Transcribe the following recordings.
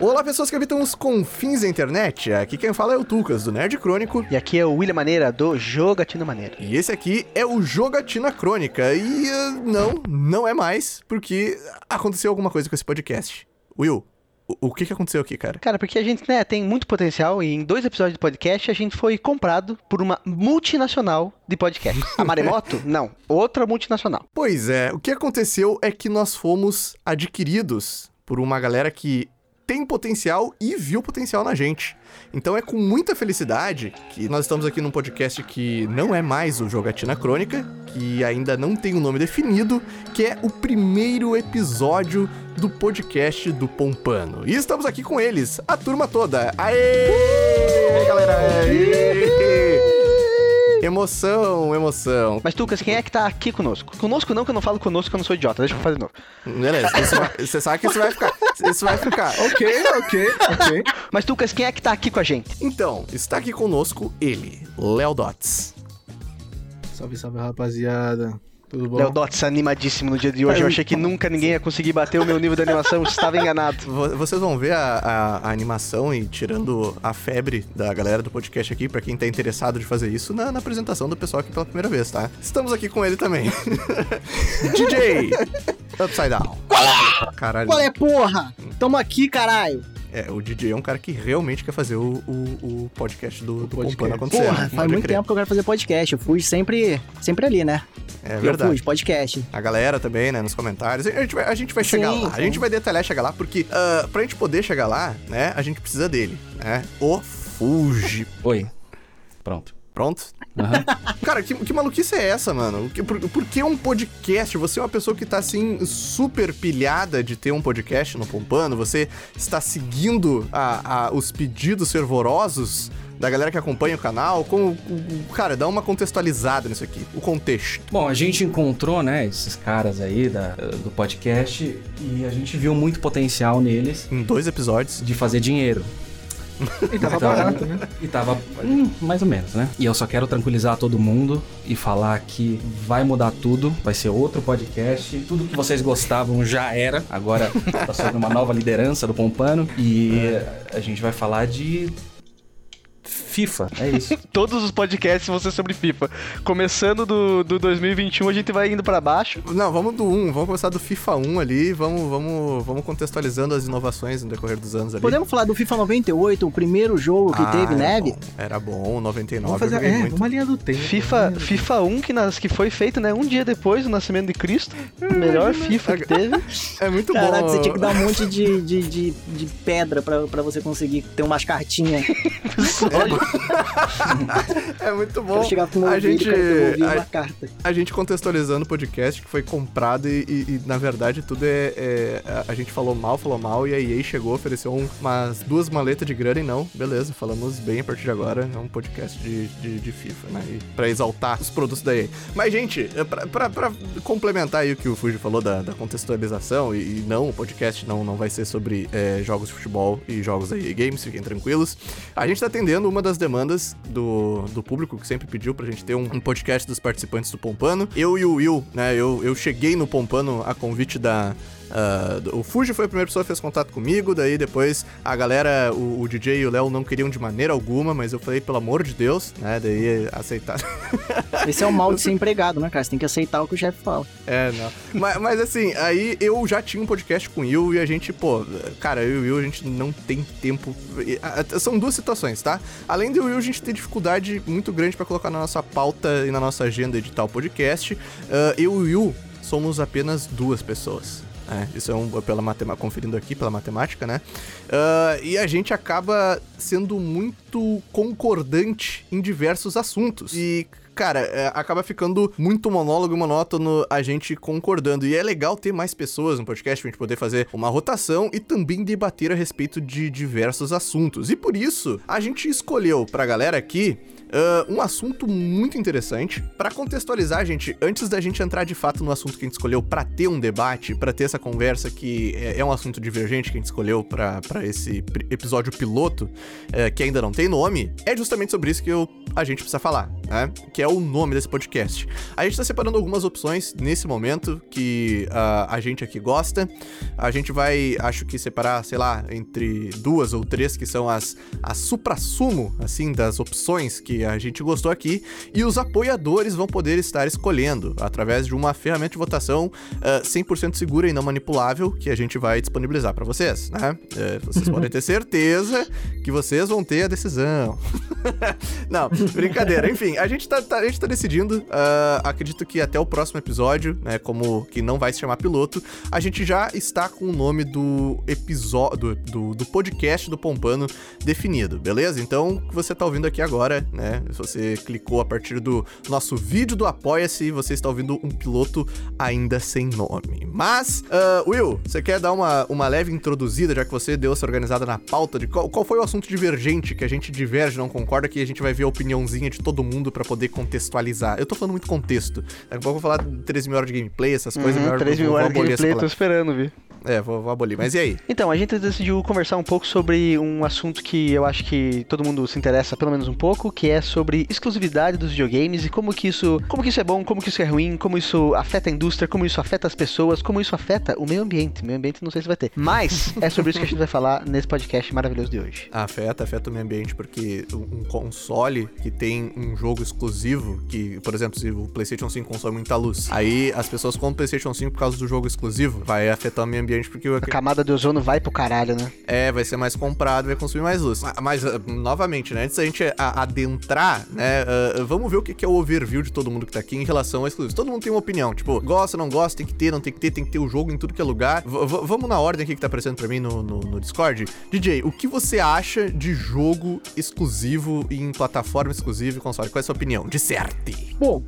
Olá, pessoas que habitam os confins da internet. Aqui quem fala é o Tucas, do Nerd Crônico. E aqui é o William Maneira, do Jogatina Maneira. E esse aqui é o Jogatina Crônica. E uh, não, não é mais, porque aconteceu alguma coisa com esse podcast. Will, o, que, que aconteceu aqui, cara? Cara, porque a gente né, tem muito potencial e em dois episódios do podcast a gente foi comprado por uma multinacional de podcast. A Maremoto? Não, outra multinacional. Pois é, o que aconteceu é que nós fomos adquiridos por uma galera que tem potencial e viu potencial na gente. Então é com muita felicidade que nós estamos aqui num podcast que não é mais o Jogatina Crônica, que ainda não tem um nome definido, que é o primeiro episódio do podcast do Pompano. E estamos aqui com eles, a turma toda. Aê! Uh! galera! Aê! Emoção, emoção. Mas, Tucas, quem é que tá aqui conosco? Conosco não, que eu não falo conosco, que eu não sou idiota. Deixa eu fazer de novo. Beleza, você sabe que isso vai ficar. Isso vai ficar. ok, ok, ok. Mas, Tucas, quem é que tá aqui com a gente? Então, está aqui conosco ele, Léo Dots. Salve, salve, rapaziada. Tudo bom? Léo Dots animadíssimo no dia de hoje. Eu achei que nunca ninguém ia conseguir bater o meu nível de animação. Estava enganado. Vocês vão ver a, a, a, animação e tirando a febre da galera do podcast aqui, para quem tá interessado de fazer isso, na, na, apresentação do pessoal aqui pela primeira vez, tá? Estamos aqui com ele também. DJ Upside Down. Qual é? Caralho. Qual é, porra? Tamo aqui, caralho. É, o DJ é um cara que realmente quer fazer o, o, o podcast do, do podcast. acontecer. Porra, faz muito crer. tempo que eu quero fazer podcast. Eu fui sempre, sempre ali, né? É verdade. Fui, podcast. A galera também, né, nos comentários. A gente vai, a gente vai chegar sim, lá. Sim. A gente vai detalhar chegar lá, porque uh, pra gente poder chegar lá, né, a gente precisa dele, né? O Fuji. Oi. Pronto. Pronto? Uhum. Cara, que, que maluquice é essa, mano? Por, por que um podcast? Você é uma pessoa que tá, assim, super pilhada de ter um podcast no Pompano? Você está seguindo a, a, os pedidos fervorosos da galera que acompanha o canal? Como, cara, dá uma contextualizada nisso aqui, o contexto. Bom, a gente encontrou, né, esses caras aí da, do podcast e a gente viu muito potencial neles. Em dois episódios. De fazer dinheiro. E tava então, barato, né? E tava. Hum, mais ou menos, né? E eu só quero tranquilizar todo mundo e falar que vai mudar tudo. Vai ser outro podcast. Tudo que vocês gostavam já era. Agora tá sob uma nova liderança do Pompano. E a gente vai falar de FIFA, é isso. Todos os podcasts vão ser sobre FIFA. Começando do, do 2021, a gente vai indo para baixo. Não, vamos do 1, vamos começar do FIFA 1 ali, vamos, vamos, vamos contextualizando as inovações no decorrer dos anos ali. Podemos falar do FIFA 98, o primeiro jogo que ah, teve neve? Bom. Era bom, 99 vamos fazer, é, muito. uma linha do tempo. FIFA, FIFA 1 que, nas, que foi feito, né, um dia depois do nascimento de Cristo. O melhor FIFA que teve. É muito Caraca, bom. Caraca, você tinha que dar um monte de, de, de, de pedra pra, pra você conseguir ter umas cartinhas. é muito bom. a gente, a, a, gente contextualizando o podcast que foi comprado e, e, e na verdade tudo é, é, A gente falou mal, falou mal e a EA chegou, ofereceu um, umas duas maletas de grana e não, beleza, falamos bem a partir de agora. É um podcast de, de, de FIFA, né? E pra exaltar os produtos da EA. Mas, gente, é pra, pra, pra complementar aí o que o Fuji falou da, da contextualização, e, e, não, o podcast não, não vai ser sobre é, jogos de futebol e jogos da EA Games, fiquem tranquilos. A gente tá atendendo uma das demandas do, do público que sempre pediu pra gente ter um, um, podcast dos participantes do Pompano. Eu e o Will, né? Eu, eu cheguei no Pompano a convite da, Uh, o Fuji foi a primeira pessoa que fez contato comigo, daí depois a galera, o, o DJ e o Léo não queriam de maneira alguma, mas eu falei, pelo amor de Deus, né? Daí aceitaram. Esse é o mal de ser empregado, né, cara? Você tem que aceitar o que o chefe fala. É, não. mas, mas, assim, aí eu já tinha um podcast com o Will e a gente, pô, cara, eu e o Will, a gente não tem tempo. São duas situações, tá? Além do Will, a gente tem dificuldade muito grande para colocar na nossa pauta e na nossa agenda editar o podcast. Uh, eu e o Will somos apenas duas pessoas. É, isso é um pela matemática, conferindo aqui pela matemática, né? Uh, e a gente acaba sendo muito concordante em diversos assuntos. E, cara, é, acaba ficando muito monólogo e monótono a gente concordando. E é legal ter mais pessoas no podcast pra gente poder fazer uma rotação e também debater a respeito de diversos assuntos. E por isso, a gente escolheu pra galera aqui Uh, um assunto muito interessante. Para contextualizar, gente, antes da gente entrar de fato no assunto que a gente escolheu para ter um debate, para ter essa conversa que é, é, um assunto divergente que a gente escolheu para esse episódio piloto, uh, que ainda não tem nome, é justamente sobre isso que eu, a gente precisa falar. né? Que é o nome desse podcast. A gente tá separando algumas opções nesse momento que uh, a gente aqui gosta. A gente vai, acho que separar, sei lá, entre duas ou três que são as, as supra-sumo, assim, das opções que a gente gostou aqui. E os apoiadores vão poder estar escolhendo através de uma ferramenta de votação uh, 100% segura e não manipulável que a gente vai disponibilizar para vocês, né? Uh, vocês podem ter certeza que vocês vão ter a decisão. não, brincadeira. Enfim, a gente tá, tá a gente tá decidindo. Uh, acredito que até o próximo episódio, né? Como que não vai se chamar piloto, a gente já está com o nome do episódio do, do podcast do Pompano definido, beleza? Então, o que você tá ouvindo aqui agora, né? Se você clicou a partir do nosso vídeo do Apoia-se, você está ouvindo um piloto ainda sem nome. Mas, uh, Will, você quer dar uma, uma leve introduzida, já que você deu essa organizada na pauta de qual, qual foi o assunto divergente que a gente diverge, não concorda, que a gente vai ver a opiniãozinha de todo mundo para poder contextualizar. Eu tô falando muito contexto. Daqui a pouco eu vou falar de 13 mil horas de gameplay, essas coisas. Uhum, 13 mil horas de gameplay, tô esperando, vi. É, vou, vou abolir. Mas e aí? Então, a gente decidiu conversar um pouco sobre um assunto que eu acho que todo mundo se interessa pelo menos um pouco, que é sobre exclusividade dos videogames e como que isso, como que isso é bom, como que isso é ruim, como isso afeta a indústria, como isso afeta as pessoas, como isso afeta o meio ambiente. O meio ambiente não sei se vai ter. Mas é sobre isso que a gente vai falar nesse podcast maravilhoso de hoje. Afeta, afeta o meio ambiente porque um console que tem um jogo exclusivo, que, por exemplo, se o PlayStation 5 consome muita luz, aí as pessoas compram o PlayStation 5 por causa do jogo exclusivo, vai afetar o meio ambiente porque a camada de ozono vai pro caralho, né? É, vai ser mais comprado, vai consumir mais luz. Mas, uh, novamente, né, antes da gente adentrar, né, uh, vamos ver o que é o overview de todo mundo que tá aqui em relação a exclusivos. Todo mundo tem uma opinião, tipo, gosta, não gosta, tem que ter, não tem que ter, tem que ter o jogo em tudo que é lugar. V vamos na ordem aqui que tá aparecendo pra mim no, no, no Discord. DJ, o que você acha de jogo exclusivo em plataforma exclusiva e console? Qual é a sua opinião? Disserte. Bom,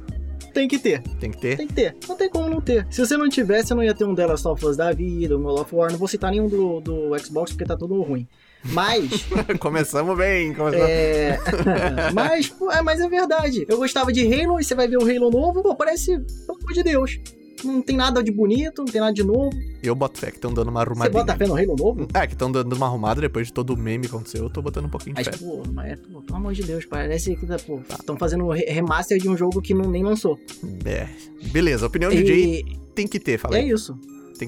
tem que ter. Tem que ter? Tem que ter. Não tem como não ter. Se você não tivesse, você não ia ter um The Last of Us da vida, um God of War. Não vou citar nenhum do, do Xbox porque tá tudo ruim. Mas. começamos bem, começamos. É... mas, é, mas é verdade. Eu gostava de Halo e você vai ver o Halo novo, pô, parece, pelo amor de Deus não tem nada de bonito, não tem nada de novo. Eu boto fé que estão dando uma arrumadinha. Você bota fé no Halo novo? É, que estão dando uma arrumada depois de todo o meme que aconteceu, eu tô botando um pouquinho de mas, fé. Pô, mas, pô, pelo amor de Deus, parece que estão tá, fazendo remaster de um jogo que não, nem lançou. É. Beleza, opinião de e... DJ tem que ter, falei. É isso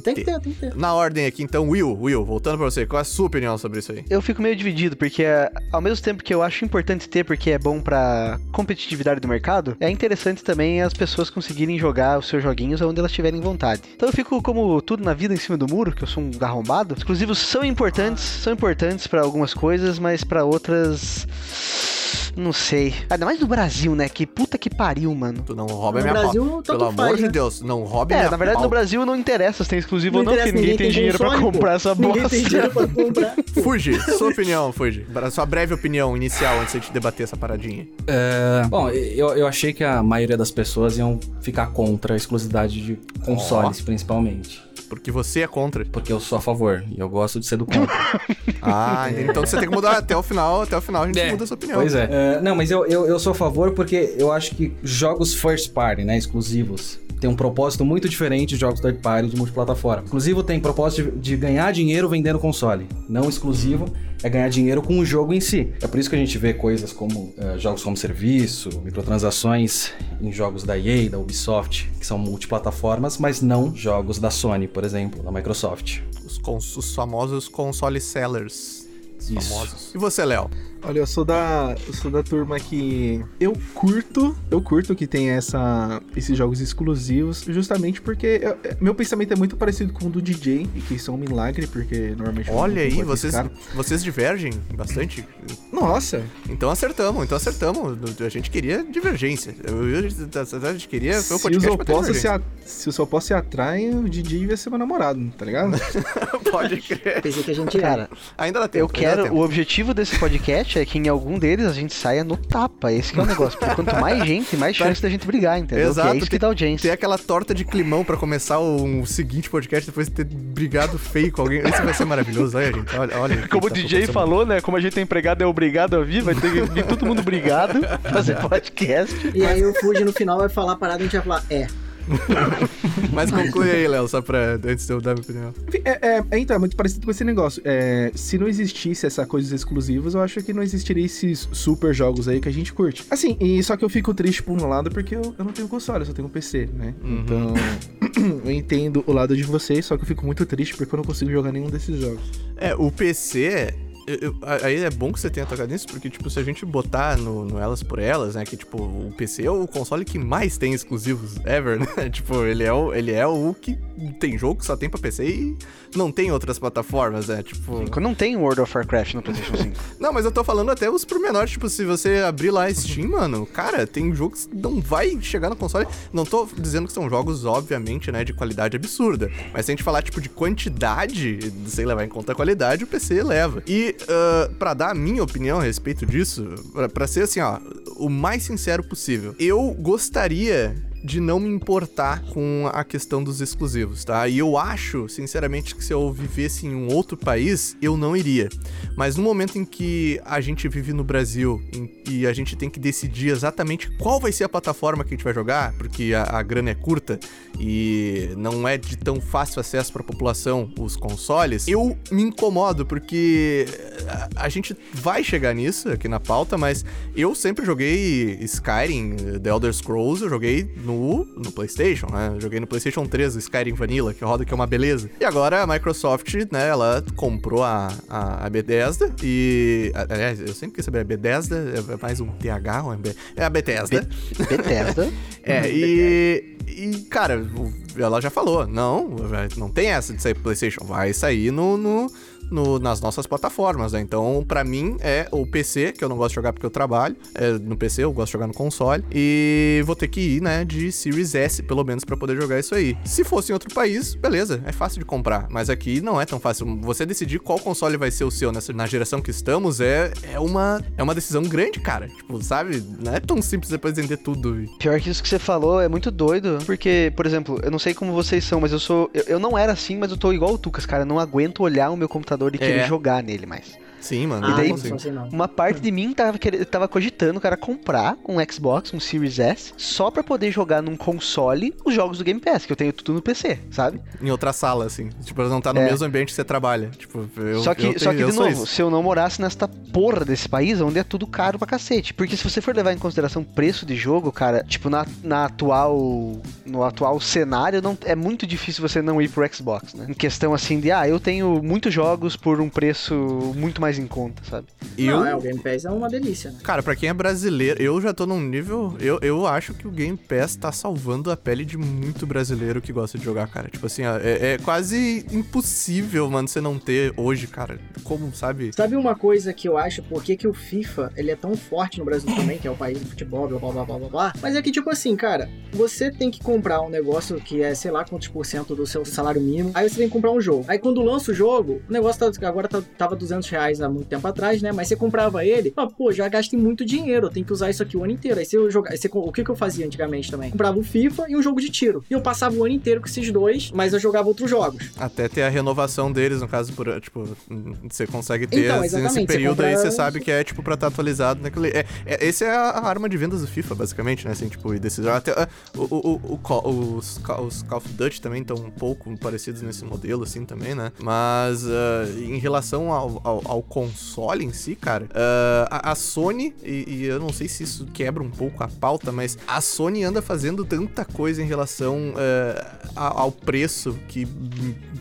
tem que, tem ter. que ter. Tem que ter, Na ordem aqui, então, Will, Will, voltando pra você, qual é a sua opinião sobre isso aí? Eu fico meio dividido, porque ao mesmo tempo que eu acho importante ter, porque é bom pra competitividade do mercado, é interessante também as pessoas conseguirem jogar os seus joguinhos onde elas tiverem vontade. Então eu fico como tudo na vida em cima do muro, que eu sou um arrombado. Exclusivos são importantes, são importantes para algumas coisas, mas para outras não sei. Ainda mais no Brasil, né? Que puta que pariu, mano. Tu não rouba no minha Brasil, pau. Pelo amor faz, de né? Deus, não roube é, minha na verdade, pau. no Brasil não interessa se tem exclusivo não ou não, porque ninguém, ninguém tem dinheiro console, pra comprar essa bosta. Ninguém tem dinheiro pra comprar. Fuji, sua opinião, Fuji. Sua breve opinião inicial antes de a gente debater essa paradinha. É, bom, eu, eu achei que a maioria das pessoas iam ficar contra a exclusividade de consoles, oh. principalmente. Porque você é contra. Porque eu sou a favor. E eu gosto de ser do contra. ah, então você tem que mudar até o final. Até o final a gente é, muda a sua opinião. Pois é. Uh, não, mas eu, eu, eu sou a favor porque eu acho que jogos first party, né? Exclusivos tem um propósito muito diferente de jogos third party de multiplataforma. Exclusivo tem propósito de, de, ganhar dinheiro vendendo console. Não exclusivo é ganhar dinheiro com o jogo em si. É por isso que a gente vê coisas como uh, jogos como serviço, microtransações em jogos da EA, da Ubisoft, que são multiplataformas, mas não jogos da Sony, por exemplo, da Microsoft. Os, os famosos console sellers. Isso. Famosos. E você, Léo? Olha, eu sou da, eu sou da turma que eu curto, eu curto que tem essa, esses jogos exclusivos, justamente porque eu, é, meu pensamento é muito parecido com o do DJ, e que são um milagre, porque normalmente... Olha aí, vocês, vocês divergem bastante? Nossa! Então acertamos, então acertamos. A gente queria divergência. a gente queria... Foi se, os se, a, se os opostos se atraem, o DJ ia ser meu namorado, tá ligado? Pode crer. Pensei que a gente era. Ainda dá tempo. Eu quero... O objetivo desse podcast é que em algum deles a gente saia no tapa. Esse é o negócio. Porque quanto mais gente, mais chance da gente brigar, entendeu? Exato. Que é isso que dá audiência. Ter aquela torta de climão pra começar o, o, seguinte podcast depois de ter brigado feio com alguém. Isso vai ser maravilhoso. Olha, gente. Olha, olha Como o tá DJ falou, né? Como a gente é empregado, é obrigado a vir. Vai ter que vir todo mundo brigado fazer podcast. E aí o Fuji no final vai falar a parada e a gente vai falar, é. Mas conclui aí, Léo, só pra antes de eu dar minha opinião. É, é, é, então, é muito parecido com esse negócio. É, se não existisse essa coisa dos exclusivos, eu acho que não existiria esses super jogos aí que a gente curte. Assim, e só que eu fico triste por um lado porque eu, eu não tenho console, eu só tenho um PC, né? Uhum. Então, eu entendo o lado de vocês, só que eu fico muito triste porque eu não consigo jogar nenhum desses jogos. É, o PC. Eu- eu- aí é bom que você tenha tocado nisso, porque, tipo, se a gente botar no, no Elas por Elas, né? Que, tipo, o PC é o console que mais tem exclusivos ever, né? tipo, ele é, o, ele é o que tem jogo que só tem pra PC e não tem outras plataformas, né? Tipo. Não tem World of Warcraft no PlayStation 5. Não, mas eu tô falando até os pormenores, tipo, se você abrir lá a Steam, mano, cara, tem jogos que não vai chegar no console. Não tô dizendo que são jogos, obviamente, né, de qualidade absurda. Mas se a gente falar, tipo, de quantidade, sem levar em conta a qualidade, o PC leva. E, ah, pra dar a minha opinião a respeito disso, pra ser assim, ó, o mais sincero possível, eu gostaria de não me importar com a questão dos exclusivos, tá? E eu acho, sinceramente, que se eu vivesse em um outro país, eu não iria. Mas no momento em que a gente vive no Brasil e a gente tem que decidir exatamente qual vai ser a plataforma que a gente vai jogar, porque a, a grana é curta e não é de tão fácil acesso para a população os consoles, eu me incomodo porque a, a gente vai chegar nisso aqui na pauta, mas eu sempre joguei Skyrim, The Elder Scrolls, eu joguei no, no PlayStation, né? Joguei no PlayStation 3 o Skyrim Vanilla, que roda que é uma beleza. E agora a Microsoft, né, ela comprou a, a, a Bethesda e. Aliás, eu sempre quis saber, a Bethesda é mais um TH ou é B- É a Bethesda. Bethesda. É, e. E, cara, ela já falou, não, não tem essa de sair pro PlayStation, vai sair no, no, no- nas nossas plataformas, né? Então, pra mim, é o PC, que eu não gosto de jogar porque eu trabalho, é no PC, eu gosto de jogar no console, e vou ter que ir, né, de Series S, pelo menos, pra poder jogar isso aí. Se fosse em outro país, beleza, é fácil de comprar, mas aqui não é tão fácil. Você decidir qual console vai ser o seu nessa, na geração que estamos é, é, uma, é uma decisão grande, cara. Tipo, sabe? Não é tão simples depois vender tudo. Pior que isso que você falou é muito doido. Porque, por exemplo, eu não sei como vocês são, mas eu sou. Eu, eu não era assim, mas eu tô igual o Tucas, cara. Eu não aguento olhar o meu computador e querer É. jogar nele mais. Sim, mano. E daí- não não. Uma parte de mim tava, quer- tava cogitando, cara, comprar um Xbox, um Series S, só pra poder jogar num console os jogos do Game Pass, que eu tenho tudo no PC, sabe? em outra sala, assim. Tipo, não tá no É. mesmo ambiente que você trabalha. Tipo, eu, só que, eu só tenho- que eu de novo, isso. se eu não morasse nesta porra desse país, onde é tudo caro pra cacete. Porque se você for levar em consideração preço de jogo, cara, tipo, na, na atual. No atual cenário, não, é muito difícil você não ir pro Xbox, né? Em questão assim de, ah, eu tenho muitos jogos por um preço muito mais em conta, sabe? Eu, Não, é, o Game Pass é uma delícia, né? Cara, pra quem é brasileiro, eu já tô num nível. Eu, eu acho que o Game Pass tá salvando a pele de muito brasileiro que gosta de jogar, cara. Tipo assim, ó, é, é quase impossível, mano, você não ter hoje, cara. Como, sabe? Sabe uma coisa que eu acho, por que, que o FIFA ele é tão forte no Brasil também, que é o país do futebol, blá blá blá blá blá blá. Mas é que, tipo assim, cara, você tem que comprar um negócio que é, sei lá, quantos por cento do seu salário mínimo. Aí você tem que comprar um jogo. Aí quando lança o jogo, o negócio tá, agora tá, tava 200 reais há muito tempo atrás, né? Mas você comprava ele, ah, pô, já gastei muito dinheiro, eu tenho que usar isso aqui o ano inteiro. Aí você jogar, aí você, o que, que eu fazia antigamente também? Comprava o FIFA e um jogo de tiro. E eu passava o ano inteiro com esses dois, mas eu jogava outros jogos. Até ter a renovação deles, no caso, por, tipo, você consegue ter Então, exatamente, nesse período aí, compra- você sabe que é, tipo, pra estar atualizado naquele. É, é, esse é a, arma de vendas do FIFA, basicamente, né? Assim, tipo, e desses. Até, ah, o, o, o, os, os Call of Duty também estão um pouco parecidos nesse modelo, assim, também, né? Mas ah, em relação ao, ao, ao console em si, cara, ah, a, a Sony, e, e eu não sei se isso quebra um pouco a pauta, mas a Sony anda fazendo tanta coisa em relação a- ao preço que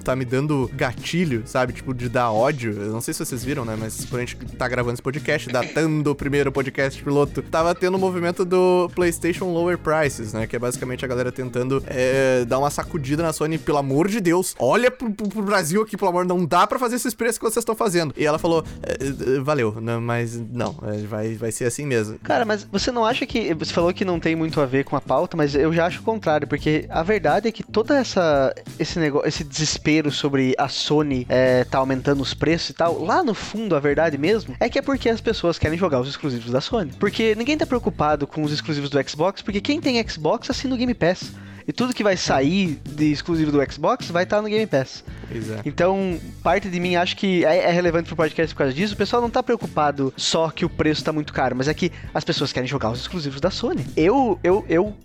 tá me dando gatilho, sabe? Tipo, de dar ódio. Eu não sei se vocês viram, né? Mas por a gente tá gravando esse podcast, datando o primeiro podcast piloto, tava tendo o movimento do PlayStation Lower Prices, né? Que é basicamente a galera tentando é, dar uma sacudida na Sony, pelo amor de Deus, olha pro, pro- pro Brasil aqui, pelo amor, não dá pra fazer esses preços que vocês estão fazendo. E ela falou, é, é, valeu, não, mas não, é, vai, vai ser assim mesmo. Cara, mas você não acha que. Você falou que não tem muito a ver com a pauta, mas eu já acho o contrário, porque a verdade é que toda essa. Esse negócio, esse desespero sobre a Sony é, tá aumentando os preços e tal, lá no fundo, a verdade mesmo, é que é porque as pessoas querem jogar os exclusivos da Sony. Porque ninguém tá preocupado com os exclusivos do Xbox, porque quem tem Xbox assina o Game Pass. E tudo que vai sair de exclusivo do Xbox vai estar no Game Pass. É. Então, parte de mim acho que é, é relevante pro podcast por causa disso. O pessoal não tá preocupado só que o preço tá muito caro, mas é que as pessoas querem jogar os exclusivos da Sony. Eu, eu, eu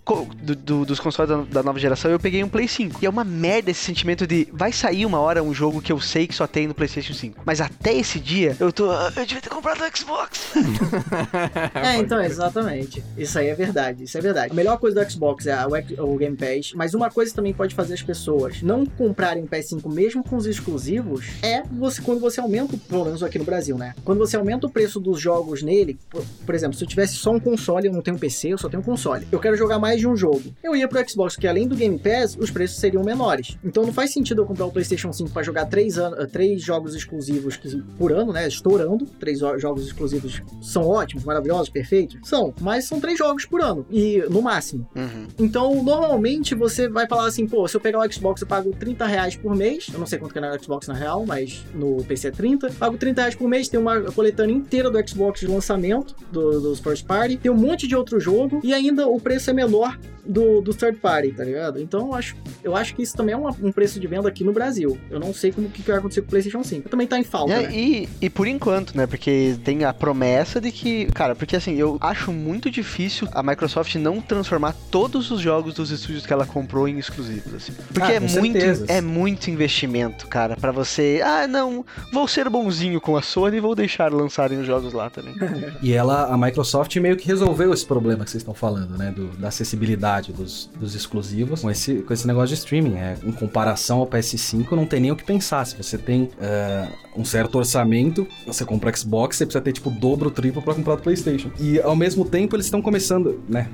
do- do- dos consoles da, da nova geração, eu peguei um Play 5. E é uma merda esse sentimento de vai sair uma hora um jogo que eu sei que só tem no PlayStation 5. Mas até esse dia, eu tô. "Ah, Eu devia ter comprado no Xbox. É, então, exatamente. Isso aí é verdade, isso é verdade. A melhor coisa do Xbox é o, o Game Pass, mas uma coisa também pode fazer as pessoas não comprarem o PS5 mesmo com os exclusivos é você quando você aumenta, pelo menos aqui no Brasil, né? Quando você aumenta o preço dos jogos nele, por, por exemplo, se eu tivesse só um console, eu não tenho PC, eu só tenho um console. Eu quero jogar mais de um jogo. Eu ia pro Xbox, que além do Game Pass, os preços seriam menores. Então não faz sentido eu comprar o PlayStation 5 pra jogar três, an- eh, três jogos exclusivos que- por ano, né? Estourando. Três o- jogos exclusivos são ótimos, maravilhosos, perfeitos. São, mas são três jogos por ano. E no máximo. Uhum. Então, normalmente você vai falar assim, pô, se eu pegar o Xbox, eu pago 30 reais por mês. Eu não sei quanto que é no Xbox na real, mas no PC é 30. Pago 30 reais por mês, tem uma coletânea inteira do Xbox de lançamento, do- dos first party. Tem um monte de outro jogo. E ainda o preço é menor do, do third party, tá ligado? Então eu acho, eu acho que isso também é uma- um preço de venda aqui no Brasil. Eu não sei como que vai acontecer com o PlayStation 5. Também tá em falta, É, né? e, e por enquanto, né? Porque tem a promessa de que. Cara, porque assim, eu acho muito difícil a Microsoft não transformar todos os jogos dos estúdios que ela comprou em exclusivos, assim. Porque Ah, é, muito, é muito investimento, cara, pra você. Ah, não, vou ser bonzinho com a Sony e vou deixar lançarem os jogos lá também. E ela, a Microsoft meio que resolveu esse problema que vocês estão falando, né? Do- da acessibilidade dos, dos exclusivos com esse, com esse negócio de streaming. É, em comparação ao PS5, não tem nem o que pensar. Se você tem é, um certo orçamento, você compra Xbox, você precisa ter tipo o dobro, o triplo pra comprar o PlayStation. E ao mesmo tempo eles estão começando, né?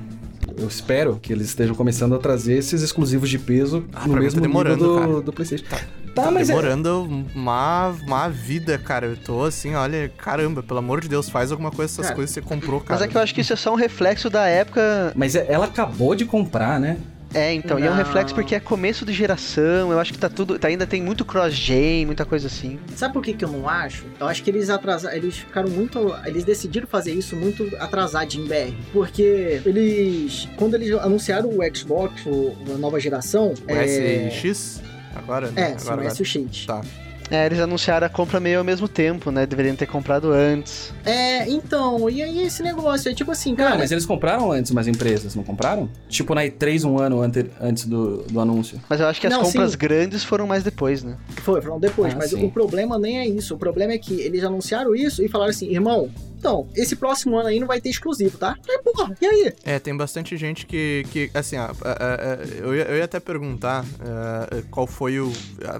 Eu espero que eles estejam começando a trazer esses exclusivos de peso Ah, no mim mesmo tá demorando, nível do, do PlayStation. Tá, Tá mas é, demorando uma, uma vida, cara. Eu tô assim, olha, caramba, pelo amor de Deus, faz alguma coisa dessas Cara, coisas que você comprou, cara. Mas é que eu acho que isso é só um reflexo da época. mas é- ela acabou de comprar, né? É, então, e é um Não. reflexo porque é começo de geração. Eu acho que tá tudo. tá- ainda tem muito cross-gen, muita coisa assim. Sabe por que, que eu não acho? Eu acho que eles atrasaram, eles ficaram muito, eles decidiram fazer isso muito atrasadinho em BR, porque eles, quando eles anunciaram o Xbox, o, a nova geração, O SX? Agora? né? é, sim, agora, o agora. S o X. Tá. É, eles anunciaram a compra meio ao mesmo tempo, né? Deveriam ter comprado antes. É, então, e aí esse negócio é tipo assim, cara, Cara, mas eles compraram antes umas empresas, não compraram? Tipo na E3 um ano ante- antes do, do anúncio. Mas eu acho que as Não, compras sim. grandes foram mais depois, né? foi, foram depois, Ah, mas sim. o problema nem é isso, o problema é que eles anunciaram isso e falaram assim, irmão, então, esse próximo ano aí não vai ter exclusivo, tá? Aí, porra, e aí? É, tem bastante gente que, que assim, ó, é, é, é, eu, ia, eu ia até perguntar é, é, qual foi o.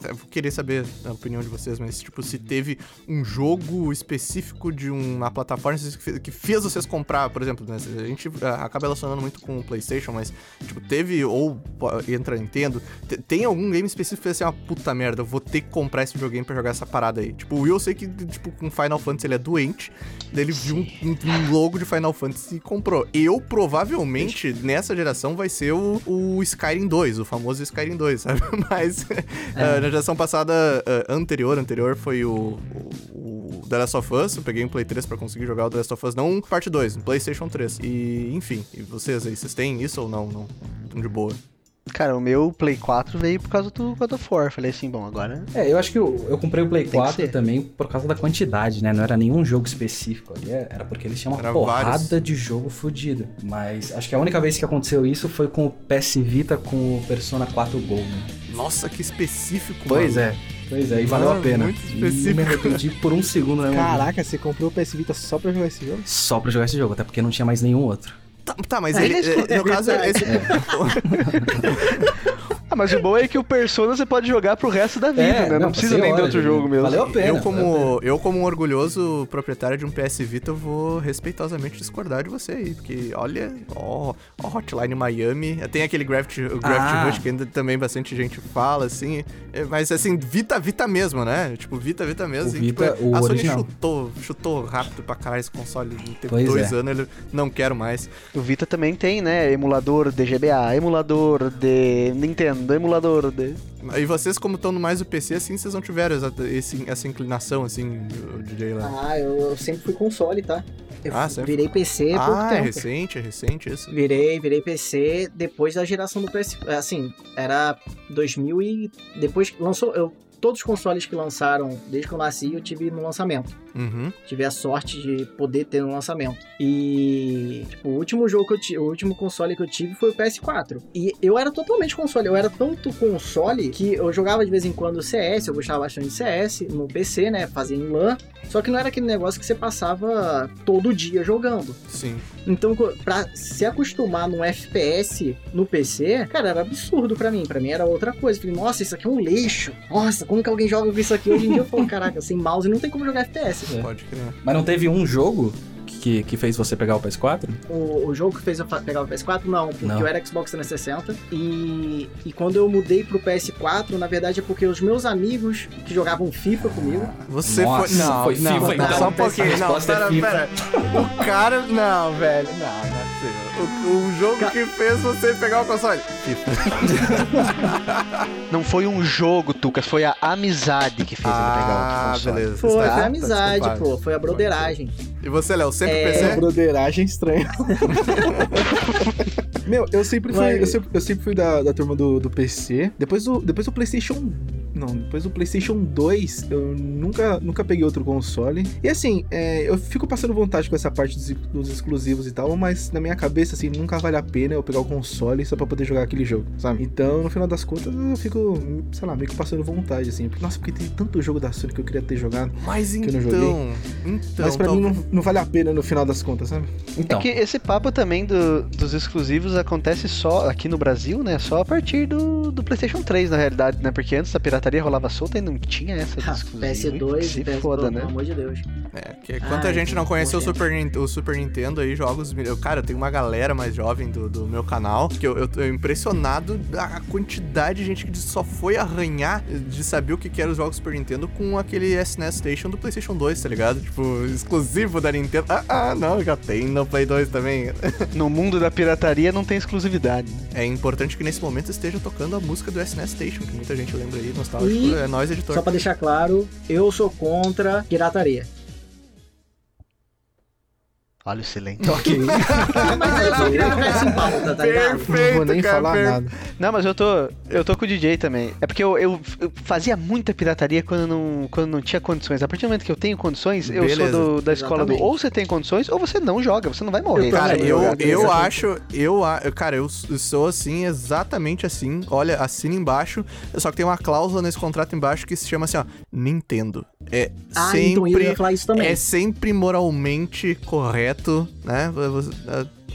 Eu queria saber a opinião de vocês, mas, tipo, se teve um jogo específico de uma plataforma que fe- que fez vocês comprar, por exemplo, né? A gente é, acaba relacionando muito com o PlayStation, mas, tipo, teve, ou entra Nintendo, te- tem algum game específico que fez assim, uma puta merda, eu vou ter que comprar esse videogame pra jogar essa parada aí. Tipo, eu sei que, tipo, com Final Fantasy ele é doente, ele viu um, um- logo de Final Fantasy e comprou. Eu, provavelmente, nessa geração, vai ser o, o Skyrim 2, o famoso Skyrim 2, sabe? Mas eh, na geração passada, eh, anterior, anterior, foi o, o, o The Last of Us. Eu peguei um Play 3 pra conseguir jogar o The Last of Us, não parte 2, no PlayStation 3. E, enfim, e vocês aí, vocês têm isso ou não? Não, tão de boa. Cara, o meu Play 4 veio por causa do God of War. Falei assim, bom, agora. É, eu acho que eu, eu comprei o Play Tem que 4 ser. também por causa da quantidade, né? Não era nenhum jogo específico ali, é- era porque eles tinham uma Era porrada vários. de jogo fodido. Mas acho que a única vez que aconteceu isso foi com o PS Vita com o Persona 4 Gold. Né? Nossa, que específico, Pois mano. é, pois é, e valeu Mano, a pena. muito E me específico. arrependi por um segundo, né? Caraca, você comprou o PS Vita só pra jogar esse jogo? Só pra jogar esse jogo, até porque não tinha mais nenhum outro. Tá, tá, mas É, ele, eh, é no caso, verdade. esse, Ah, mas o bom é que o Persona você pode jogar pro resto da vida, É, né? Não, não, precisa nem de outro jogo mesmo. Valeu a pena. eu, como, eu, como um orgulhoso proprietário de um PS Vita, eu vou respeitosamente discordar de você aí. Porque, olha, ó, ó Hotline Miami. Tem aquele Gravity, o Gravity Ah. Rush que ainda também bastante gente fala, assim. É, Mas, assim, Vita, Vita mesmo, né? Tipo, Vita, Vita mesmo. O E, Vita, tipo, o a Sony original. chutou, chutou rápido pra caralho esse console. Tem Pois dois é. anos, ele não quero mais. O Vita também tem, né? Emulador de GBA, emulador de Nintendo, emulador de. E vocês, como estão no mais o PC, assim, vocês não tiveram essa, esse- essa inclinação, assim, o DJ lá. Ah, eu, eu sempre fui console, tá? Eu Ah, sempre virei PC há pouco Ah, é tempo. recente, é recente isso. Virei, virei PC depois da geração do PS. Assim, era 2000 e. Depois que lançou. Eu todos os consoles que lançaram desde que eu nasci, eu tive no lançamento. Uhum. Tive a sorte de poder ter no lançamento. E tipo, o último jogo que eu tive, o último console que eu tive foi o PS4. E eu era totalmente console, eu era tanto console que eu jogava de vez em quando CS, eu gostava bastante de CS no PC, né, fazia em LAN. Só que não era aquele negócio que você passava todo dia jogando. Sim. Então, pra se acostumar num FPS no PC, cara, era absurdo pra mim. Pra mim era outra coisa. Eu Falei, nossa, isso aqui é um lixo. Nossa, como que alguém joga com isso aqui hoje em dia? Eu falo, caraca, sem mouse não tem como jogar FPS. É. Pode crer. Mas não teve um jogo que, que fez você pegar o PS4? O, o jogo que fez eu pegar o PS4, não, porque Não. eu era Xbox 360. E, e quando eu mudei pro PS4, na verdade é porque os meus amigos que jogavam FIFA comigo, Você Nossa, foi. Não, foi não, FIFA, não, então. Só um pouquinho. Não, é pera, pera. O cara. Não, velho. Não, não é possível. O, o jogo Ca- que fez você pegar o console. Não foi um jogo, Tucas, foi a amizade que fez ele pegar Ah, o console. beleza. foi, Está- foi tá amizade, desculpado. pô, foi a broderagem. E você, Léo, sempre É, PC? broderagem estranha. Meu, eu sempre fui, Mas- eu sempre, eu sempre fui da, da turma do, do PC. Depois do, depois do PlayStation. Não, depois do PlayStation 2, eu nunca, nunca peguei outro console. E assim, é, eu fico passando vontade com essa parte dos, dos exclusivos e tal, mas na minha cabeça, assim, nunca vale a pena eu pegar o console só pra poder jogar aquele jogo, sabe? Então, no final das contas, eu fico, sei lá, meio que passando vontade, assim. Porque, nossa, porque tem tanto jogo da Sony que eu queria ter jogado. Mas eu não então. joguei. Então. mas pra tal- mim não, não vale a pena no final das contas, sabe? Então, É que esse papo também do- dos exclusivos acontece só aqui no Brasil, né? Só a partir do, do PlayStation 3, na realidade, né? Porque antes a pirataria rolava solta e não tinha essa de exclusivo. PS2 Se e PS2, foda, pelo né? amor de Deus. É, porque quanta gente não conheceu o. Super, o Super Nintendo aí, jogos. Cara, eu tenho uma galera mais jovem do, do meu canal que eu, eu tô impressionado da quantidade de gente que só foi arranhar de saber o que, que era os jogos Super Nintendo com aquele SNES Station do PlayStation 2, tá ligado? Tipo, exclusivo da Nintendo. Ah, ah, não, já tem no Play 2 também. No mundo da pirataria não tem exclusividade. É importante que nesse momento esteja tocando a música do SNES Station, que muita gente lembra aí, nostálgico. E- É nós, editor. Só pra deixar claro, eu sou contra pirataria. Olha o silêncio. Ok. Mas eu só queria jogar isso em pauta, tá ligado? não vou nem cara, falar per- nada. Não, mas eu tô, eu tô com o DJ também. É porque eu, eu- eu fazia muita pirataria quando não, quando não tinha condições. A partir do momento que eu tenho condições, eu Beleza. sou do- da escola do Exatamente. ou você tem condições ou você não joga. Você não vai morrer. Eu Cara, eu, jogar. eu acho, eu, cara, eu eu sou assim, exatamente assim. Olha, assina embaixo. Só que tem uma cláusula nesse contrato embaixo que se chama assim, ó, Nintendo. É Ah, então eu sempre, ia falar isso também. é sempre moralmente correto, né?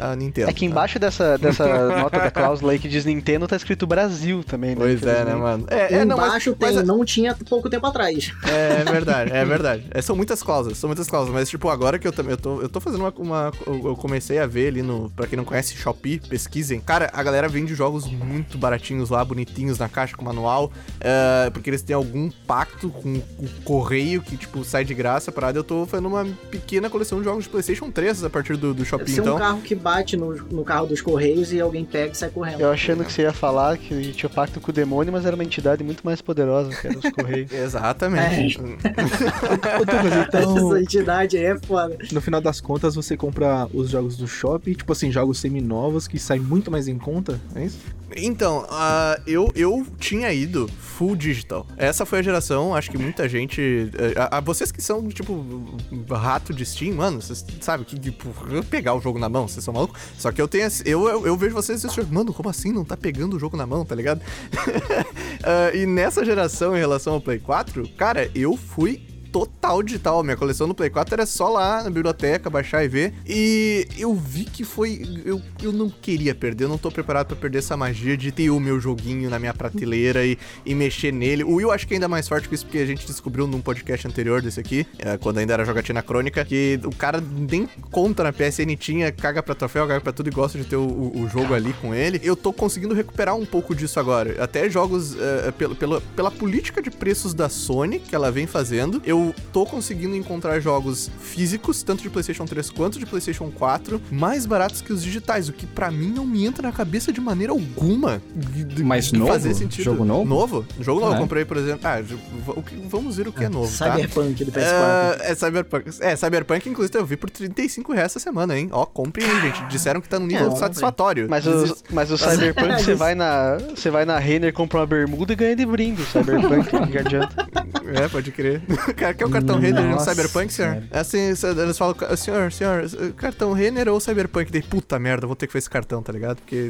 A, Nintendo. É que embaixo dessa, dessa nota da cláusula aí que diz Nintendo tá escrito Brasil também, né? Pois é, né, mano? É, é, não, mas- Embaixo mas tem, não tinha pouco tempo atrás. É verdade, é verdade. É, são muitas cláusulas, são muitas cláusulas. Mas, tipo, agora que eu também eu tô, eu tô fazendo uma, uma- Eu comecei a ver ali no. Pra quem não conhece, Shopee, pesquisem. Cara, a galera vende jogos muito baratinhos lá, bonitinhos na caixa com manual. é, porque eles têm algum pacto com o correio que, tipo, sai de graça. Parada, eu tô fazendo uma pequena coleção de jogos de PlayStation 3 a partir do, do Deve Shopee, ser então. um carro que bate no, no carro dos Correios e alguém pega e sai correndo. Eu achando que você ia falar que a gente tinha pacto com o demônio, mas era uma entidade muito mais poderosa, que era os Correios. Exatamente. Douglas, então, Essa entidade aí é foda. no final das contas, você compra os jogos do shopping, tipo assim, jogos semi-novos que saem muito mais em conta, é isso? Então, ah, eu, eu tinha ido full digital. Essa foi a geração, acho que muita gente. eh, A, a vocês que são, tipo, rato de Steam, mano, vocês sabem que, tipo, pegar o jogo na mão, vocês são malucos? Só que eu tenho. Eu, eu, eu vejo vocês e fico, mano, como assim? Não tá pegando o jogo na mão, tá ligado? Ah, e nessa geração, em relação ao Play 4, cara, eu fui total digital. Minha coleção no Play 4 era só lá na biblioteca, baixar e ver. E eu vi que foi. Eu, eu não queria perder, eu não tô preparado pra perder essa magia de ter o meu joguinho na minha prateleira e, e mexer nele. O Will acho que ainda é mais forte que isso, porque a gente descobriu num podcast anterior desse aqui, é, quando ainda era jogatina crônica, que o cara nem conta na PSN tinha, caga pra troféu, caga pra tudo e gosta de ter o, o- o jogo ali com ele. Eu tô conseguindo recuperar um pouco disso agora. Até jogos, é, pelo, pela, pela política de preços da Sony que ela vem fazendo, eu tô tô conseguindo encontrar jogos físicos, tanto de PlayStation 3 quanto de PlayStation 4, mais baratos que os digitais, o que pra mim não me entra na cabeça de maneira alguma. Mas de novo? fazer sentido. Jogo novo? Novo? Jogo novo. É. Eu comprei, por exemplo. Ah, jo- o que- vamos ver o que é novo, tá? Cyberpunk do PS4. É, é Cyberpunk. É, Cyberpunk, inclusive, eu vi por 35 reais essa semana, hein? Ó, comprem aí, gente. Disseram que tá no nível É, satisfatório. Mas o, mas o Cyberpunk, você Isso. vai na. Você vai na Renner, compra uma bermuda e ganha de brinde. O Cyberpunk, que adianta. É, pode crer. Cara, quer o cartão Renner no Nossa, Cyberpunk, senhor? É assim, eles falam, senhor, senhor, cartão Renner ou Cyberpunk? Daí, puta merda, vou ter que fazer esse cartão, tá ligado? Porque.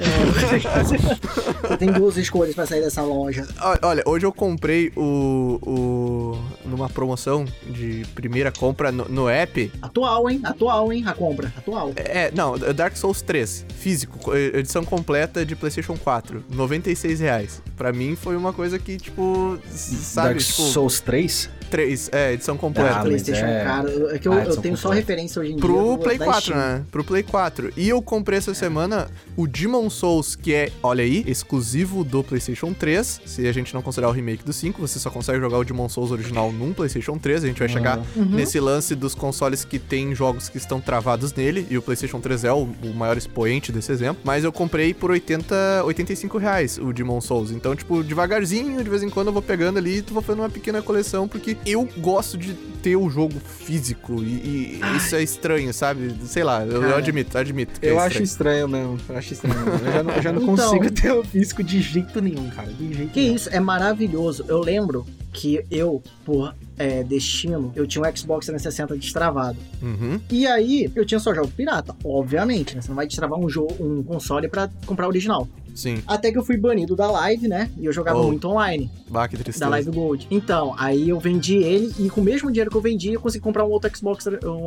Você tem duas escolhas pra sair dessa loja. Olha, hoje eu comprei o. o numa promoção de primeira compra no, no app. Atual, hein? Atual, hein? A compra. Atual. É, não, Dark Souls 3, físico, co- edição completa de PlayStation 4, 96 reais. Pra mim foi uma coisa que, tipo, sabe, Dark tipo, Souls 3? 3, é, edição Ah, completa. mas PlayStation, é- cara. É que eu, Ah, eu tenho só referência hoje em dia. Pro Play da 4, Steam. né? Pro Play 4. E eu comprei essa semana o Demon Souls, que é, olha aí, exclusivo do PlayStation 3. Se a gente não considerar o remake do 5, você só consegue jogar o Demon Souls original num PlayStation 3. A gente vai chegar Uhum. nesse lance dos consoles que tem jogos que estão travados nele. E o PlayStation 3 é o, o maior expoente desse exemplo. Mas eu comprei por 80, 85 reais o Demon Souls. Então, tipo, devagarzinho, de vez em quando eu vou pegando ali e vou fazendo uma pequena coleção, porque eu gosto de ter o jogo físico. E, e isso é estranho, sabe? Sei lá, eu, eu admito, admito. que é Eu acho estranho. mesmo. Eu acho estranho mesmo. Eu já não, eu já não Então- consigo ter o físico de jeito nenhum, cara. De jeito Que nenhum. isso, é maravilhoso. Eu lembro que eu, por é, destino, eu tinha um Xbox 360 destravado. Uhum. E aí, eu tinha só jogo pirata, obviamente, né? Você não vai destravar um jogo, um console pra comprar o original. Sim. Até que eu fui banido da live, né? E eu jogava Oh. muito online, Bah, que da tristeza. Live Gold. Então, aí eu vendi ele e com o mesmo dinheiro que eu vendi, eu consegui comprar um outro Xbox, um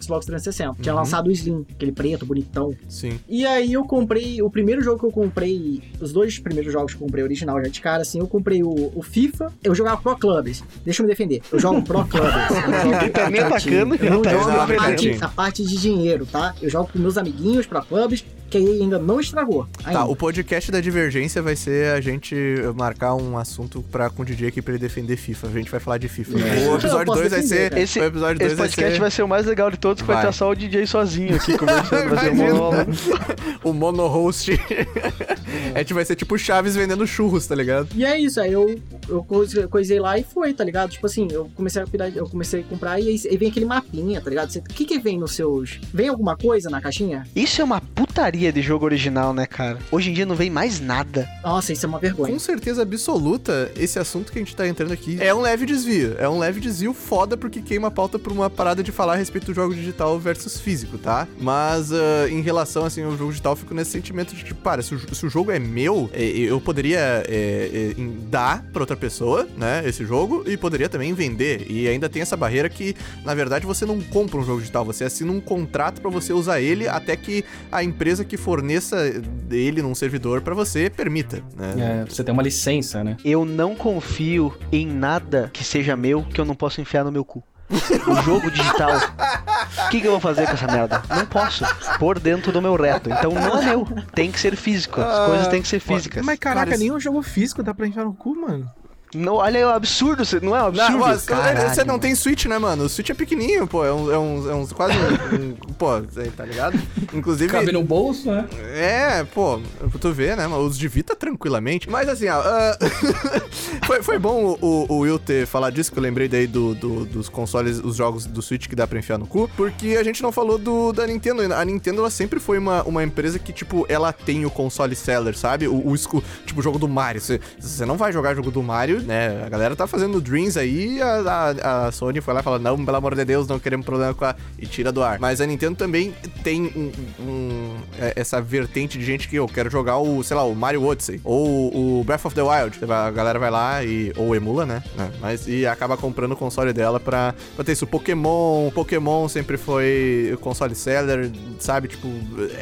Xbox 360. Tinha Uhum. lançado o Slim, aquele preto, bonitão. Sim. E aí eu comprei, o primeiro jogo que eu comprei, os dois primeiros jogos que eu comprei original já de cara, assim, eu comprei o, o FIFA, eu jogava Pro Clubs. Deixa eu me defender. Eu jogo Pro Clubs. jogo Tá me atacando, Eu não tá jogo a exatamente. parte, a parte de dinheiro, tá? Eu jogo com meus amiguinhos Pro Clubs, que aí ainda não estragou. Ainda. Tá, o podcast da Divergência vai ser a gente marcar um assunto pra, com o DJ aqui pra ele defender FIFA. A gente vai falar de FIFA. É. O episódio Eu posso 2 vai ser. cara. Esse- o episódio 2 Esse vai podcast ser. vai ser o mais legal de todos, que vai, Vai. estar só o DJ sozinho aqui conversando, vai ser um monólogo. o mono-host. a gente vai ser tipo Chaves vendendo churros, tá ligado? E é isso, aí eu, eu coise- coisei lá e foi, tá ligado? Tipo assim, eu comecei a cuidar, eu comecei a comprar e aí, aí vem aquele mapinha, tá ligado? O que que vem nos seus... Vem alguma coisa na caixinha? Isso é uma putaria de jogo original, né, cara? Hoje em dia não vem mais nada. Nossa, isso é uma vergonha. Com certeza absoluta, esse assunto que a gente tá entrando aqui é um leve desvio. É um leve desvio foda porque queima a pauta por uma parada de falar a respeito do jogo digital versus físico, tá? Mas ah, em relação, assim, ao jogo digital, eu fico nesse sentimento de tipo, para, se o, se o jogo é meu, é, eu poderia é, é, dar pra outra pessoa, né, esse jogo, e poderia também vender. E ainda tem essa barreira que, na verdade, você não compra um jogo digital, você assina um contrato pra você usar ele até que a empresa que forneça ele num servidor pra você permita, né? É, você tem uma licença, né? Eu não confio em nada que seja meu que eu não possa enfiar no meu cu. O jogo digital. O que, que eu vou fazer com essa merda? Não posso. Por dentro do meu reto. Então não é meu. Tem que ser físico. As coisas têm que ser físicas. Mas caraca, Cara, nem um jogo físico dá pra enfiar no cu, mano. Não, olha aí o absurdo. você- Não é um absurdo? Não, mas Caralho, você não mano. tem Switch, né, mano? O Switch é pequenininho, pô. É um, é um, é um quase um, um- Pô, tá ligado? Inclusive. Cabe no bolso, né? É, pô, tu vê, né, mano? Os de Vita tranquilamente. Mas assim, ó. ah, foi, foi bom o, o Will ter falado disso, que eu lembrei daí do, do- dos consoles, os jogos do Switch que dá pra enfiar no cu. Porque a gente não falou do, da Nintendo. A Nintendo, ela sempre foi uma, uma empresa que, tipo, ela tem o console seller, sabe? O, o tipo, o jogo do Mario. Você não vai jogar jogo do Mario, né? A galera tá fazendo Dreams aí, a, a, a Sony foi lá e falou, não, pelo amor de Deus, não queremos problema com a... E tira do ar. Mas a Nintendo também tem um, um- é, essa vertente de gente que, eu quero jogar o, sei lá, o Mario Odyssey, ou o Breath of the Wild. A galera vai lá e... Ou emula, né? né? Mas, e acaba comprando o console dela pra, pra ter isso. Pokémon, Pokémon sempre foi o console seller, sabe? Tipo,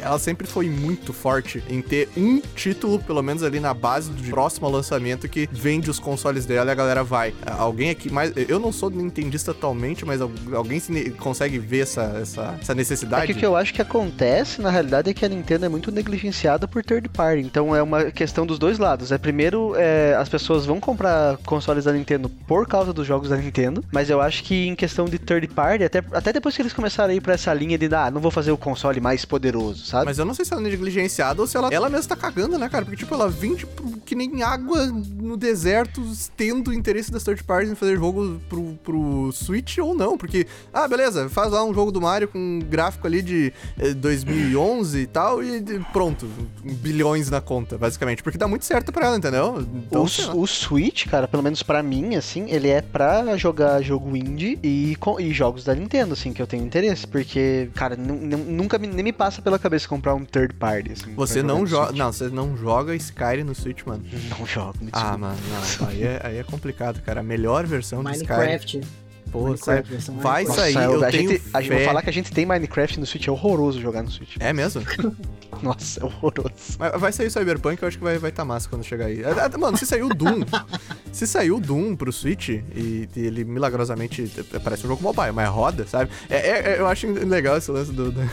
ela sempre foi muito forte em ter um título, pelo menos ali na base do próximo lançamento, que vende os consoles consoles dela e a galera vai. Alguém aqui mais. Eu não sou nintendista atualmente, mas al- alguém consegue ver essa, essa, essa É necessidade? que o que eu acho que acontece, na realidade, é que a Nintendo é muito negligenciada por third party. Então é uma questão dos dois lados. É primeiro, é, as pessoas vão comprar consoles da Nintendo por causa dos jogos da Nintendo. Mas eu acho que em questão de third party, até, até depois que eles começaram a ir pra essa linha de ah, não vou fazer o console mais poderoso, sabe? Mas eu não sei se ela é negligenciada ou se ela, ela mesma tá cagando, né, cara? Porque, tipo, ela vende que nem água no deserto, tendo o interesse das third parties em fazer jogo pro, pro Switch ou não. Porque, ah, beleza, faz lá um jogo do Mario com um gráfico ali de eh, 2011 e tal, e pronto, bilhões na conta, basicamente. Porque dá muito certo pra ela, entendeu? Então, o, o Switch, cara, pelo menos pra mim, assim, ele é pra jogar jogo indie e, e jogos da Nintendo, assim, que eu tenho interesse. Porque, cara, nu- nu- nunca me, nem me passa pela cabeça comprar um third party, assim. Você não joga. Não, você não joga Skyrim no Switch, mano. Não jogo, me Ah, desculpa. mano, não. Aí é, aí é complicado, cara. A melhor versão de Skyrim. Pô, vai sair. Nossa, eu a tenho gente, a gente, vou fé. falar que a gente tem Minecraft no Switch, é horroroso jogar no Switch. É mesmo? Nossa, é horroroso. Mas vai sair o Cyberpunk, eu acho que vai vai tá massa quando chegar aí. Ah, ah, Mano, se saiu o Doom. se saiu o Doom pro Switch e, e ele milagrosamente parece um jogo mobile, mas roda, sabe? É, é- é- eu acho legal esse lance do, do,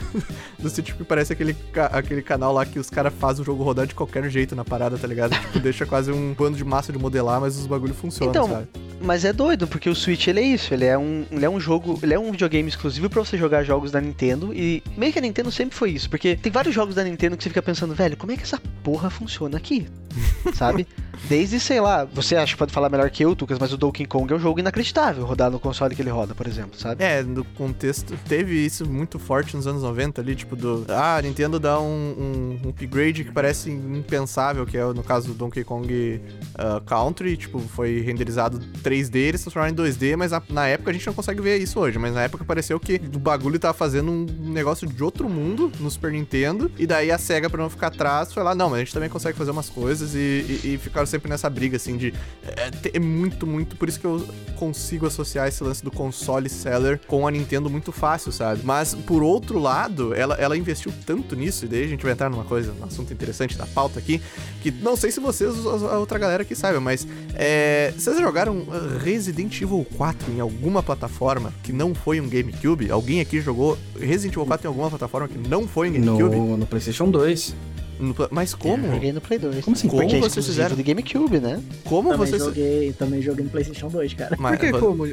do Switch, porque parece aquele, aquele canal lá que os caras fazem o jogo rodar de qualquer jeito na parada, tá ligado? Tipo, deixa quase um bando de massa de modelar, mas os bagulho funcionam, Então, sabe? Mas é doido, porque o Switch ele é isso, ele é um, ele é um jogo, ele é um videogame exclusivo pra você jogar jogos da Nintendo e meio que a Nintendo sempre foi isso, porque tem vários jogos da Nintendo que você fica pensando, velho, como é que essa porra funciona aqui? Sabe? Desde, sei lá, você acha que pode falar melhor que eu, Tucas, mas o Donkey Kong é um jogo inacreditável rodar no console que ele roda, por exemplo, sabe? É, no contexto, teve isso muito forte nos anos 90 ali, tipo, do. Ah, a Nintendo dá um, um upgrade que parece impensável, que é no caso do Donkey Kong ah, Country, tipo, foi renderizado 3D, eles transformaram em 2D, mas na, na época a gente não consegue ver isso hoje, mas na época pareceu que o bagulho tava fazendo um negócio de outro mundo no Super Nintendo, e daí a SEGA, pra não ficar atrás, foi lá, não, mas a gente também consegue fazer umas coisas, e, e- e ficaram sempre nessa briga, assim, de. É, é muito, muito. Por isso que eu consigo associar esse lance do console seller com a Nintendo muito fácil, sabe? Mas, por outro lado, ela, ela investiu tanto nisso, e daí a gente vai entrar numa coisa, um assunto interessante da pauta aqui, que não sei se vocês, a outra galera que saiba, mas é, vocês jogaram uh, Resident Evil 4 em alguma plataforma que não foi um GameCube? Alguém aqui jogou Resident Evil 4 em alguma plataforma que não foi um GameCube? No, no PlayStation 2. No mas como? Eu joguei no Play 2. Como assim? Porque Como é vocês fizeram? de GameCube, né? Como Também vocês... joguei, também joguei no PlayStation 2, cara. Mas- Por que mas- como?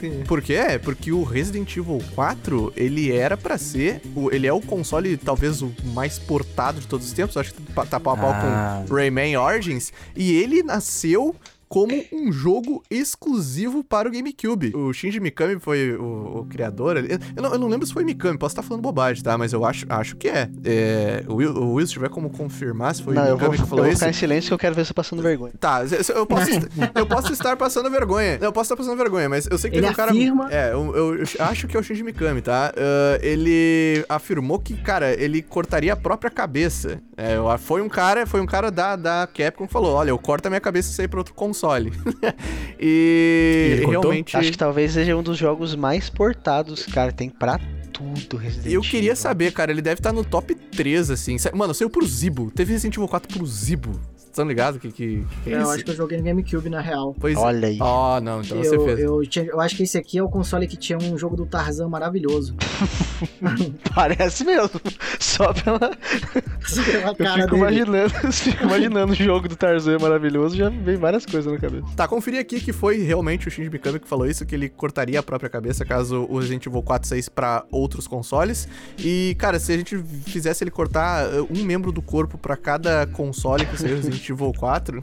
Tem- Por quê? Porque o Resident Evil 4, ele era pra ser, o- ele é o console talvez o mais portado de todos os tempos, acho que tá tá pau a pau Ah. com Rayman Origins, e ele nasceu como um jogo exclusivo para o GameCube. O Shinji Mikami foi o, o criador. ele- Eu não, eu não lembro se foi Mikami, posso estar falando bobagem, tá? Mas eu acho, acho que é. É, o, Will, o Will, se tiver como confirmar se foi não, o eu vou, Mikami que eu falou vou isso. ficar em silêncio que eu quero ver você passando vergonha. Tá, eu posso, est- eu posso estar passando vergonha. Eu posso estar passando vergonha, mas eu sei que Ele teve um cara. afirma- É, eu, eu- eu acho que é o Shinji Mikami, tá? Ah, ele afirmou que, cara, ele cortaria a própria cabeça. É, eu- foi um cara, foi um cara da, da Capcom que falou: olha, eu corto a minha cabeça e sair pra outro console. e, E cortou? realmente. Acho que talvez seja um dos jogos mais portados, cara. Tem pra tudo Resident Eu queria Evil. saber, cara, ele deve estar no top 3, assim. Mano, saiu pro Zibo. Teve Resident Evil 4 pro Zibo. Vocês estão ligados que, que, que é eu isso? acho que eu joguei no GameCube, na real. Pois Olha aí. Ó, não, então você Eu, fez. eu, tinha- eu acho que esse aqui é o console que tinha um jogo do Tarzan maravilhoso. Parece mesmo. Só pela. Pela Eu cara fico dele. imaginando, eu fico imaginando o jogo do Tarzan maravilhoso, já vem várias coisas na cabeça. Tá, conferi aqui que foi realmente o Shinji Mikami que falou isso, que ele cortaria a própria cabeça caso o Resident Evil 4 saísse pra outros consoles. E, cara, se a gente fizesse ele cortar uh, um membro do corpo pra cada console que saiu Resident Evil 4,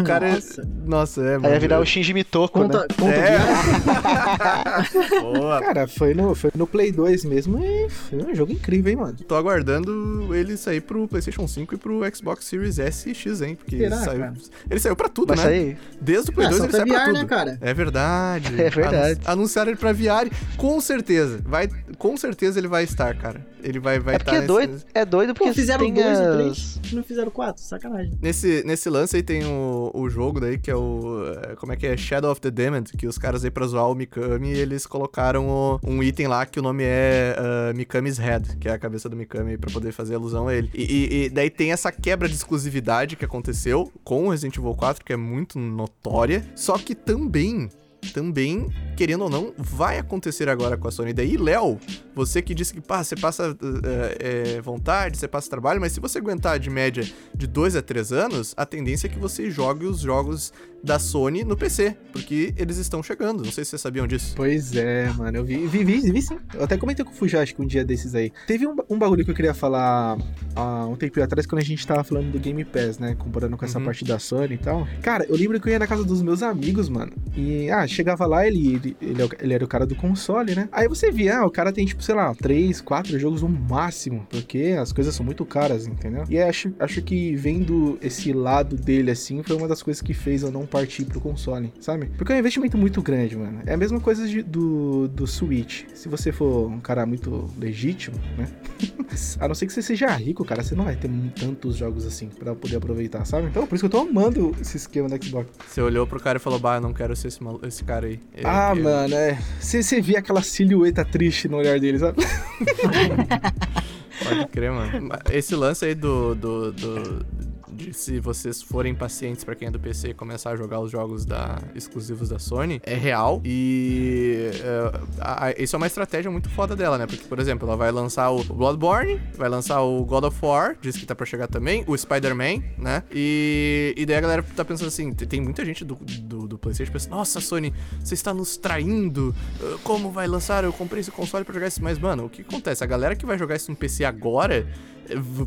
o cara... Nossa. É... Nossa, é, mano. Aí ia virar o Shinji Mitoko, Conta, né? conta É. de- Boa. Cara, foi no, foi no Play 2 mesmo e foi um jogo incrível, hein, mano. Tô aguardando ele sair pro PlayStation 5 e pro Xbox Series S e X, hein? Porque Será, saiu... cara? ele saiu pra tudo, Vai né? sair. Desde o Play Ah, 2 só ele pra sai pra VR, tudo. né, cara? É verdade. É verdade. Anun- Anunciaram ele pra VR. Com certeza. Vai, com certeza ele vai estar, cara. Ele vai vai É porque estar é doido, é doido porque Pô, fizeram tem dois as... três, não fizeram quatro, sacanagem. Nesse, nesse lance aí tem o, o jogo daí que é o. é, Como é que é? Shadow of the Damned, que os caras aí pra zoar o Mikami, eles colocaram o- um item lá que o nome é ah, Mikami's Head, que é a cabeça do Mikami, pra poder fazer alusão a ele. E, e- e daí tem essa quebra de exclusividade que aconteceu com o Resident Evil 4, que é muito notória. Só que também. Também, querendo ou não, vai acontecer agora com a Sony. Daí, Léo, você que disse que pá, você passa é, é, vontade, você passa trabalho, mas se você aguentar de média de 2 a 3 anos, a tendência é que você jogue os jogos da Sony no PC, porque eles estão chegando. Não sei se vocês sabiam disso. Pois é, mano. Eu vi, vi, vi, vi sim. Eu até comentei com o Fujashi um dia desses aí. Teve um, um bagulho que eu queria falar há um tempo atrás, quando a gente tava falando do Game Pass, né? Comparando com essa Uhum. parte da Sony e tal. Cara, eu lembro que eu ia na casa dos meus amigos, mano. E, ah, chegava lá, ele, ele, ele, é ele era o cara do console, né? Aí você via, ah, o cara tem, tipo, sei lá, três, quatro jogos no máximo. Porque as coisas são muito caras, entendeu? E acho, acho que vendo esse lado dele, assim, foi uma das coisas que fez eu não partir pro console, sabe? Porque é um investimento muito grande, mano. É a mesma coisa de- do, do Switch. Se você for um cara muito legítimo, né? a não ser que você seja rico, cara, você não vai ter tantos jogos assim pra poder aproveitar, sabe? Então, por isso que eu tô amando esse esquema da Xbox. Você olhou pro cara e falou, bah, eu não quero ser esse, esse cara aí. Ah, eu- mano, é. Você, via aquela silhueta triste no olhar dele, sabe? Pode crer, mano. Esse lance aí do, do, do- de se vocês forem pacientes pra quem é do PC e começar a jogar os jogos da, exclusivos da Sony, é real. E é, a- a- isso é uma estratégia muito foda dela, né? Porque, por exemplo, ela vai lançar o Bloodborne, vai lançar o God of War, diz que tá pra chegar também, o Spider-Man, né? E, e daí a galera tá pensando assim, tem tem muita gente do, do, do PlayStation pensando, nossa, Sony, você está nos traindo, Uh, como vai lançar? Eu comprei esse console pra jogar isso. Mas, mano, o que acontece? A galera que vai jogar isso no PC agora,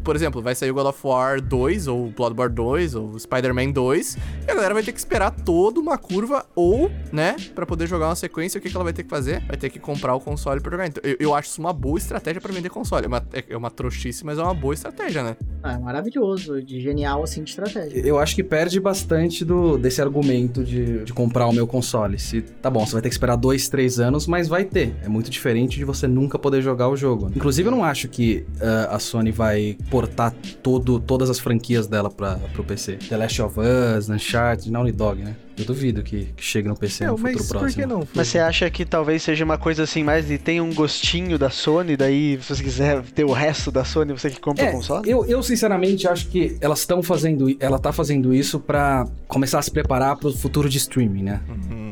por exemplo, vai sair o God of War 2, ou Bloodborne 2, ou Spider-Man 2, e a galera vai ter que esperar toda uma curva, ou, né, pra poder jogar uma sequência, o que, que ela vai ter que fazer? Vai ter que comprar o console pra jogar. Então, eu, eu acho isso uma boa estratégia pra vender console. É uma, é- é uma trouxice, mas é uma boa estratégia, né? Ah, é maravilhoso, de genial assim de estratégia. Eu acho que perde bastante do, desse argumento de, de comprar o meu console. Se, tá bom, você vai ter que esperar dois, três anos, mas vai ter. É muito diferente de você nunca poder jogar o jogo. Inclusive, eu não acho que ah, a Sony vai portar todo, todas as franquias dela pra, pro PC. The Last of Us, Uncharted, Naughty Dog, né? Eu duvido que, que chegue no PC É, no mas futuro por próximo. que não? Mas você acha que talvez seja uma coisa assim, mais de tem um gostinho da Sony, daí se você quiser ter o resto da Sony, você que compra o É, console? eu, eu sinceramente acho que elas estão fazendo, ela tá fazendo isso pra começar a se preparar pro futuro de streaming, né?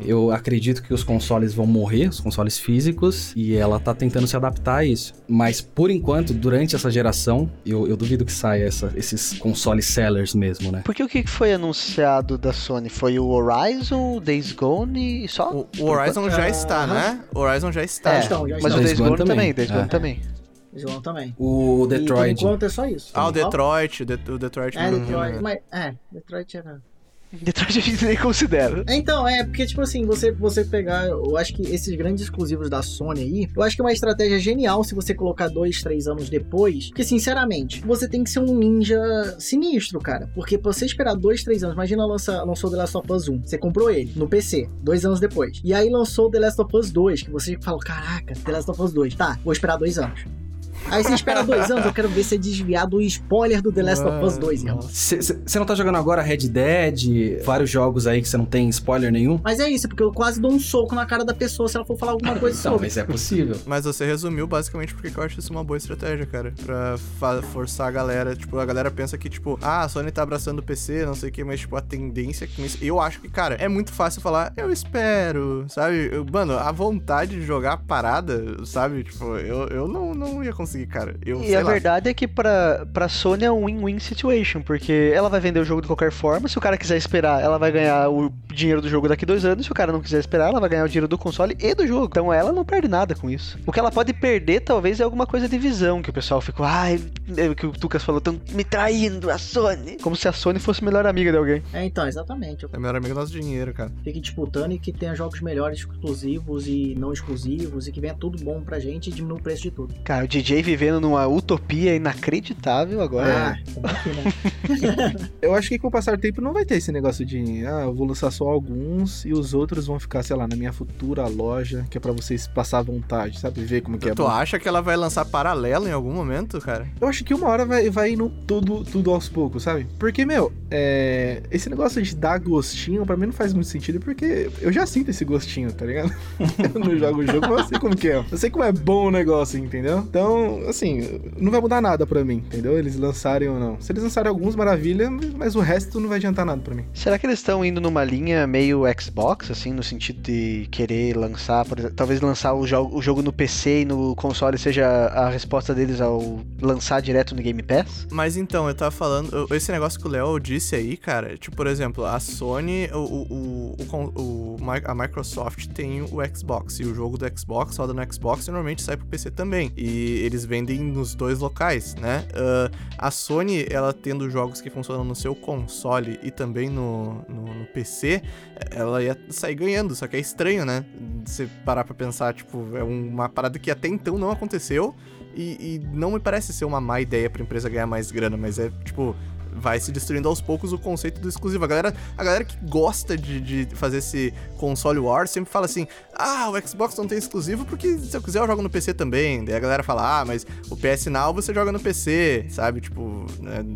Eu acredito que os consoles vão morrer, os consoles físicos, e ela tá tentando se adaptar a isso. Mas por enquanto, durante essa geração, eu, eu duvido que saia essa- esses consoles sellers mesmo, né? Porque o que foi anunciado da Sony? Foi o Horizon, o Days Gone e só? O, o Horizon já está, né? O Horizon já está. É, Então, já mas está. o Days Days Gone Gone também, também. Days É. Gone também. Também. O E por Detroit. enquanto é só isso. Ah, o? Detroit, o, Det- o Detroit. É, Detroit. Mas, é, Detroit era. Detroit a gente nem considera. Então, é, porque, tipo assim, você, você pegar. Eu acho que esses grandes exclusivos da Sony aí, eu acho que é uma estratégia genial se você colocar dois, três anos depois. Porque, sinceramente, você tem que ser um ninja sinistro, cara. Porque pra você esperar dois, três anos, imagina lança, lançou The Last of Us 1. Você comprou ele no PC, dois anos depois. E aí lançou The Last of Us 2, que você fala, caraca, The Last of Us 2. Tá, vou esperar dois anos. Aí você espera dois anos, eu quero ver você desviar do spoiler do The Last of Us 2, irmão. Você não tá jogando agora Red Dead, vários jogos aí que você não tem spoiler nenhum? Mas é isso, porque eu quase dou um soco na cara da pessoa se ela for falar alguma coisa Não, sobre. mas é possível. Mas você resumiu basicamente porque que eu acho isso uma boa estratégia, cara. Pra forçar a galera. Tipo, a galera pensa que, tipo, ah, a Sony tá abraçando o PC, não sei o que, mas, tipo, a tendência com isso. Eu acho que, cara, é muito fácil falar, eu espero, sabe? Eu- mano, a vontade de jogar a parada, sabe? Tipo, eu, eu não, não ia conseguir, cara. Eu, E a lá. verdade é que pra, pra Sony é um win-win situation, porque ela vai vender o jogo de qualquer forma, se o cara quiser esperar, ela vai ganhar o dinheiro do jogo daqui dois anos, se o cara não quiser esperar, ela vai ganhar o dinheiro do console e do jogo. Então ela não perde nada com isso. O que ela pode perder, talvez, é alguma coisa de visão, que o pessoal ficou, ai, é o que o Tucas falou, tão me traindo a Sony. Como se a Sony fosse a melhor amiga de alguém. É, então, exatamente. É melhor amigo do nosso dinheiro, cara. Fique disputando e que tenha jogos melhores exclusivos e não exclusivos e que venha tudo bom pra gente e diminua o preço de tudo. Cara, o DJ vivendo numa utopia inacreditável agora. Ah, aqui, né? Eu acho que com o passar do tempo não vai ter esse negócio de, ah, eu vou lançar só alguns e os outros vão ficar, sei lá, na minha futura loja, que é pra vocês passar à vontade, sabe? Ver como que é tu bom. acha que ela vai lançar paralelo em algum momento, cara? Eu acho que uma hora vai, vai indo tudo, tudo aos poucos, sabe? Porque, meu, é, esse negócio de dar gostinho, pra mim não faz muito sentido, porque eu já sinto esse gostinho, tá ligado? eu não jogo o jogo, mas eu sei como que é. Eu sei como é bom o negócio, entendeu? Então, assim, não vai mudar nada pra mim, entendeu? Eles lançarem ou não. Se eles lançarem alguns, maravilha, mas o resto não vai adiantar nada pra mim. Será que eles estão indo numa linha meio Xbox, assim, no sentido de querer lançar, por exemplo, talvez lançar o, jo o jogo no PC e no console seja a resposta deles ao lançar direto no Game Pass? Mas então, eu tava falando, esse negócio que o Léo disse aí, cara, tipo, por exemplo, a Sony, o, o, o- a Microsoft tem o Xbox, e o jogo do Xbox roda no Xbox e normalmente sai pro PC também. E eles vendem nos dois locais, né? Ah, a Sony, ela tendo jogos que funcionam no seu console e também no, no, no PC, ela ia sair ganhando, só que é estranho, né? Você parar pra pensar, tipo, é uma parada que até então não aconteceu. E, e não me parece ser uma má ideia pra empresa ganhar mais grana, mas é tipo. Vai se destruindo aos poucos o conceito do exclusivo. A galera, a galera que gosta de, de fazer esse console war sempre fala assim: ah, o Xbox não tem exclusivo porque se eu quiser eu jogo no PC também. Daí a galera fala: ah, mas o PS Now você joga no PC, sabe? Tipo,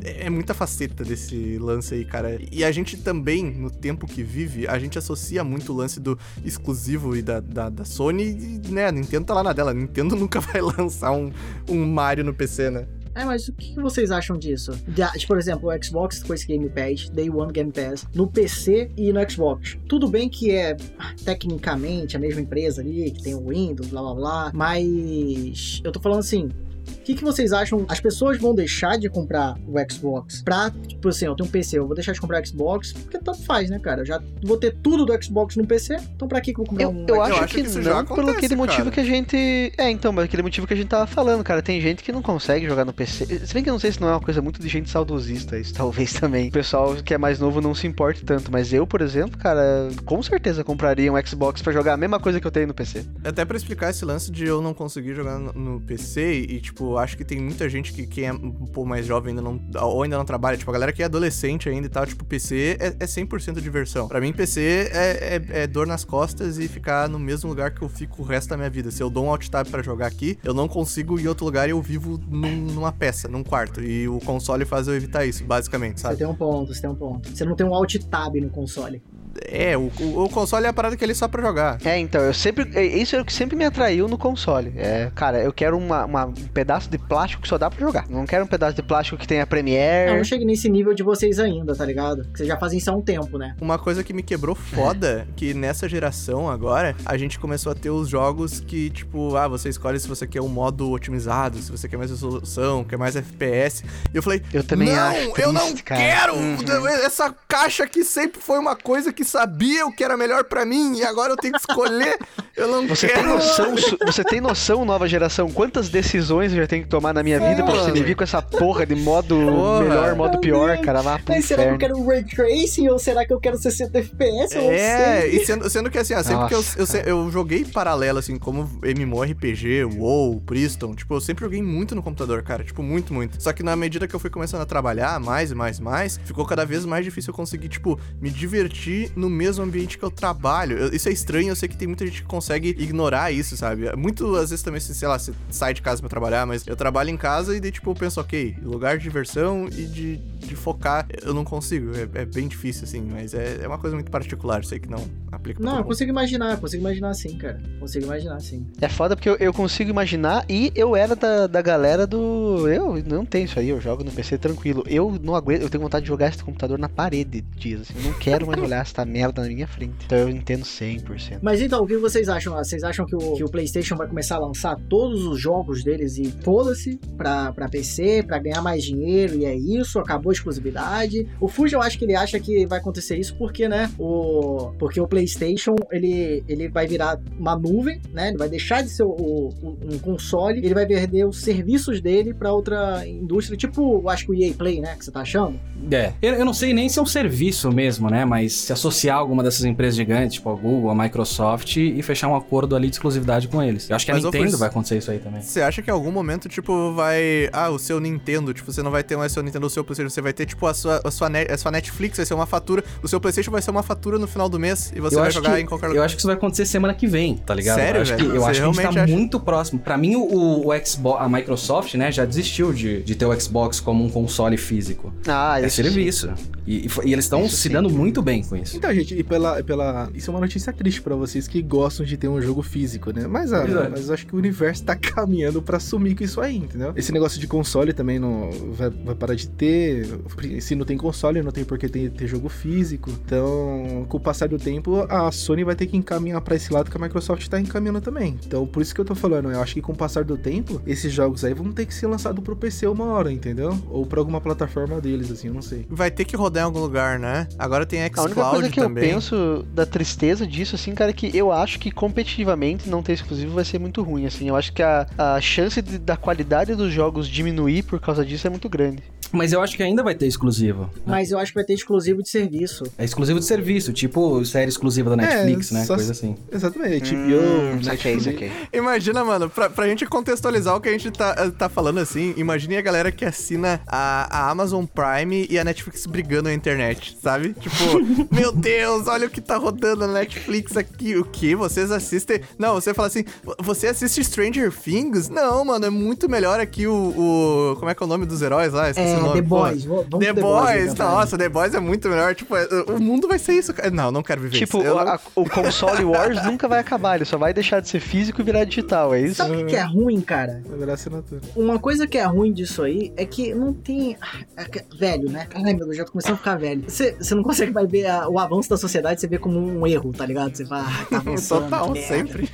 é, é muita faceta desse lance aí, cara. E a gente também, no tempo que vive, a gente associa muito o lance do exclusivo e da, da, da Sony e, né, a Nintendo tá lá na dela. A Nintendo nunca vai lançar um, um Mario no PC, né? É, mas o que vocês acham disso? De, por exemplo, o Xbox com esse Game Pass, Day One Game Pass, no PC e no Xbox. Tudo bem que é ah, tecnicamente a mesma empresa ali, que tem o Windows, blá blá blá, mas eu tô falando assim. O que, que vocês acham? As pessoas vão deixar de comprar o Xbox pra, tipo assim, eu tenho um PC, eu vou deixar de comprar o Xbox, porque tanto faz, né, cara? Eu já vou ter tudo do Xbox no PC, então pra que que eu vou comprar Eu, um eu acho, que, que não, pelo acontece, aquele motivo cara. que a gente. É, então, mas aquele motivo que a gente tava falando, cara. Tem gente que não consegue jogar no PC. Se bem que eu não sei se não é uma coisa muito de gente saudosista, isso talvez também. O pessoal que é mais novo não se importe tanto. Mas eu, por exemplo, cara, com certeza compraria um Xbox pra jogar a mesma coisa que eu tenho no PC. Até pra explicar esse lance de eu não conseguir jogar no, no PC e, tipo, acho que tem muita gente que, que é um pouco mais jovem ainda não, ou ainda não trabalha. Tipo, a galera que é adolescente ainda e tal, tipo, PC é, é 100% diversão. Pra mim, PC é, é, é dor nas costas e ficar no mesmo lugar que eu fico o resto da minha vida. Se eu dou um alt tab pra jogar aqui, eu não consigo ir outro lugar e eu vivo num- numa peça, num quarto. E o console faz eu evitar isso, basicamente, Você sabe? tem um ponto, você tem um ponto. Você não tem um Alt Tab no console. É, o, o, console é a parada que ele é só pra jogar. É, então, eu sempre. é, Isso é o que sempre me atraiu no console. É, cara, eu quero uma, uma- um pedaço de plástico que só dá pra jogar. Não quero um pedaço de plástico que tenha Não, Premiere. eu não cheguei nesse nível de vocês ainda, tá ligado? Que vocês já fazem isso há um tempo, né? Uma coisa que me quebrou foda, que nessa geração agora, a gente começou a ter os jogos que, tipo, ah, você escolhe se você quer um modo otimizado, se você quer mais resolução, quer mais FPS. E eu falei, Eu também não, acho. eu não cara. quero! Uhum. Essa caixa aqui sempre foi uma coisa que sabia o que era melhor pra mim, e agora eu tenho que escolher. Eu não Você quero. tem noção, você tem noção, nova geração, quantas decisões eu já tenho que tomar na minha vida pra você me mano. vir com essa porra de modo Porra. melhor, modo pior, Deus. cara, vá pro Mas será que eu quero Ray Tracing ou será que eu quero 60 FPS? Eu não É, sei. e sendo, sendo que assim, ó, sempre que eu, Nossa, eu, eu joguei paralelo, assim, como MMORPG, WoW, Priston, tipo, eu sempre joguei muito no computador, cara, tipo, muito, muito. Só que na medida que eu fui começando a trabalhar mais e mais e mais, ficou cada vez mais difícil eu conseguir, tipo, me divertir no mesmo ambiente que eu trabalho. Eu- isso é estranho, eu sei que tem muita gente que consegue ignorar isso, sabe? Muito, às vezes também, sei lá, você sai de casa pra trabalhar, mas eu trabalho em casa e daí, tipo, eu penso, ok, lugar de diversão e de, de focar, eu não consigo, é, é bem difícil, assim, mas é, é uma coisa muito particular, sei que não aplica pra Não, todo eu consigo imaginar, eu consigo imaginar sim, cara. Consigo imaginar sim. É foda porque eu, eu consigo imaginar e eu era da, da galera do. Eu não tenho isso aí, eu jogo no PC tranquilo. Eu não aguento, eu tenho vontade de jogar esse computador na parede dias, assim. Eu não quero mais olhar essa merda na minha frente. Então eu entendo 100%. Mas então, o que vocês acham? Ah, Vocês acham que o, que o PlayStation vai começar a lançar todos os jogos deles e foda-se pra, pra PC, pra ganhar mais dinheiro e é isso? Acabou a exclusividade. O Fuji eu acho que ele acha que vai acontecer isso porque, né, o porque o PlayStation, ele ele vai virar uma nuvem, né? Ele vai deixar de ser o, o- um console, ele vai perder os serviços dele pra outra indústria, tipo, eu acho que o EA Play, né, que você tá achando? É. Eu, eu não sei nem se é um serviço mesmo, né? Mas se associar a alguma dessas empresas gigantes, tipo a Google, a Microsoft, e fechar um acordo ali de exclusividade com eles. Eu acho que a Mas, ô, Nintendo vai acontecer isso aí também. Você acha que em algum momento, tipo, vai. Ah, o seu Nintendo, tipo, você não vai ter mais seu Nintendo, o seu PlayStation, você vai ter, tipo, a sua, a sua, a sua Netflix, vai ser uma fatura. O seu PlayStation vai ser uma fatura no final do mês e você eu vai jogar que, em qualquer Eu lugar. acho que isso vai acontecer semana que vem, tá ligado? Sério, eu acho velho? Que, eu Você acho que a gente tá acha? muito próximo. Pra mim, o, o Xbox, a Microsoft, né, já desistiu de, de ter o Xbox como um console físico. Ah, É serviço. E, e, e eles estão se dando muito bem com isso. Então, gente, e pela, pela. Isso é uma notícia triste pra vocês que gostam de ter um jogo físico, né? Mas, ah, mas eu acho que o universo tá caminhando pra sumir com isso aí, entendeu? Esse negócio de console também não vai, vai parar de ter. Se não tem console, não tem por que ter, ter jogo físico. Então, com o passar do tempo, a Sony vai ter que encaminhar pra esse lado que a Microsoft tá encaminhando também. Então, por isso que eu tô falando, eu acho que com o passar do tempo, esses jogos aí vão ter que ser lançados pro PC uma hora, entendeu? Ou pra alguma plataforma deles, assim, eu não sei. Vai ter que rodar em algum lugar, né? Agora tem A única xCloud coisa que também. eu penso da tristeza disso, assim, cara, é que eu acho que competitivamente não ter exclusivo vai ser muito ruim, assim. Eu acho que a, a chance de- da qualidade dos jogos diminuir por causa disso é muito grande. Mas eu acho que ainda vai ter exclusivo. né? Mas eu acho que vai ter exclusivo de serviço. É exclusivo de serviço, tipo série exclusiva da Netflix, né? só- Coisa assim. Exatamente, Hum, HBO, saquei, Netflix. saquei. Imagina, mano, pra, pra gente contextualizar o que a gente tá, tá falando assim, imagine a galera que assina a, a Amazon Prime e a Netflix brigando na internet, sabe? Tipo, meu Deus, olha o que tá rodando na Netflix aqui. O que? Vocês assistem. Não, você fala assim, você assiste Stranger Things? Não, mano, é muito melhor aqui o. o- como é que é o nome dos heróis lá? Esqueci É, nome. The. Boys. Vamos pro The Boys, então, nossa, The Boys é muito melhor. Tipo, é, o mundo vai ser isso. cara. Não, não quero viver Tipo, isso. A- o console Wars nunca vai acabar, ele só vai deixar de ser físico e virar digital, é isso? Sabe o que é ruim, cara? Vai virar assinatura. Uma coisa que é ruim disso aí é que não tem. ah, é Velho, né? Ai, meu Deus, já tô começando a ficar velho. Você, você não consegue mais ver a- o avanço da sociedade, você vê como um erro, tá ligado? Você fala, ah, tá avançando. Total, merda. sempre.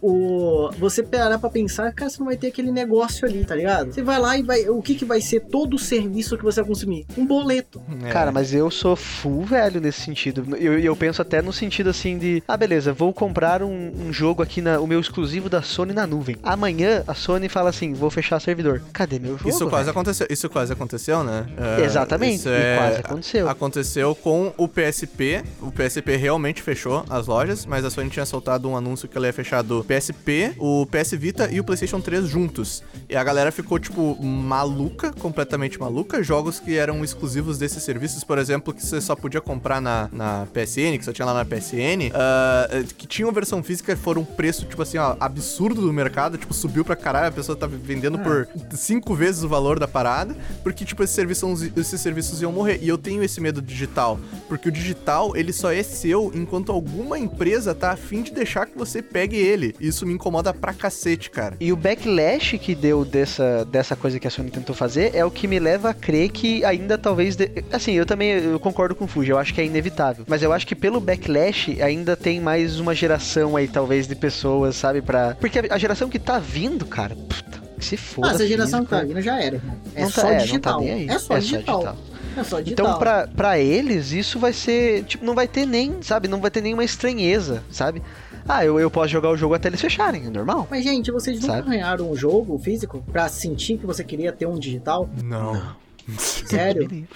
O, você parar pra pensar, cara, você não vai ter aquele negócio ali, tá ligado? Você vai lá e vai. O que, que vai ser todo o serviço que você vai consumir? Um boleto. É. Cara, mas eu sou full velho nesse sentido. Eu, eu penso até no sentido assim de, ah, beleza, vou comprar um, um jogo aqui, na, o meu exclusivo da Sony na nuvem. Amanhã a Sony fala assim, vou fechar servidor. Cadê meu jogo? Isso quase velho? aconteceu, isso quase aconteceu, né? É, Exatamente, isso e é- quase aconteceu. Aconteceu com o PSP. O PSP realmente fechou as lojas, mas a Sony tinha soltado um anúncio que ela ia fechar do PSP, o PS Vita e o PlayStation 3 juntos. E a galera ficou, tipo, maluca, completamente maluca. Jogos que eram exclusivos desses serviços, por exemplo, que você só podia comprar na, na PSN, que só tinha lá na PSN, ah, que tinham versão física, foram um preço, tipo assim, ó, absurdo do mercado, tipo, subiu pra caralho, a pessoa tava vendendo por cinco vezes o valor da parada, porque, tipo, esses serviços, esses serviços iam morrer. E eu tenho esse medo digital, porque o digital, ele só é seu enquanto alguma empresa tá afim de deixar que você pegue ele. Isso me incomoda pra cacete, cara. E o backlash que deu dessa, dessa coisa que a Sony tentou fazer é o que me leva a crer que ainda talvez. de- Assim, eu também eu concordo com o Fuji, eu acho que é inevitável. Mas eu acho que pelo backlash ainda tem mais uma geração aí, talvez, de pessoas, sabe? Pra... Porque a geração que tá vindo, cara, puta, que se foda. Ah, essa geração que tá vindo já era. É Não tá- só é, não tá digital. aí. é só É digital. É só digital. Então, pra, pra eles, isso vai ser. Tipo, não vai ter nem, sabe? Não vai ter nenhuma estranheza, sabe? Ah, eu, eu posso jogar o jogo até eles fecharem, é normal. Mas, gente, vocês nunca Sabe? ganharam um jogo físico pra sentir que você queria ter um digital? Não. Sério?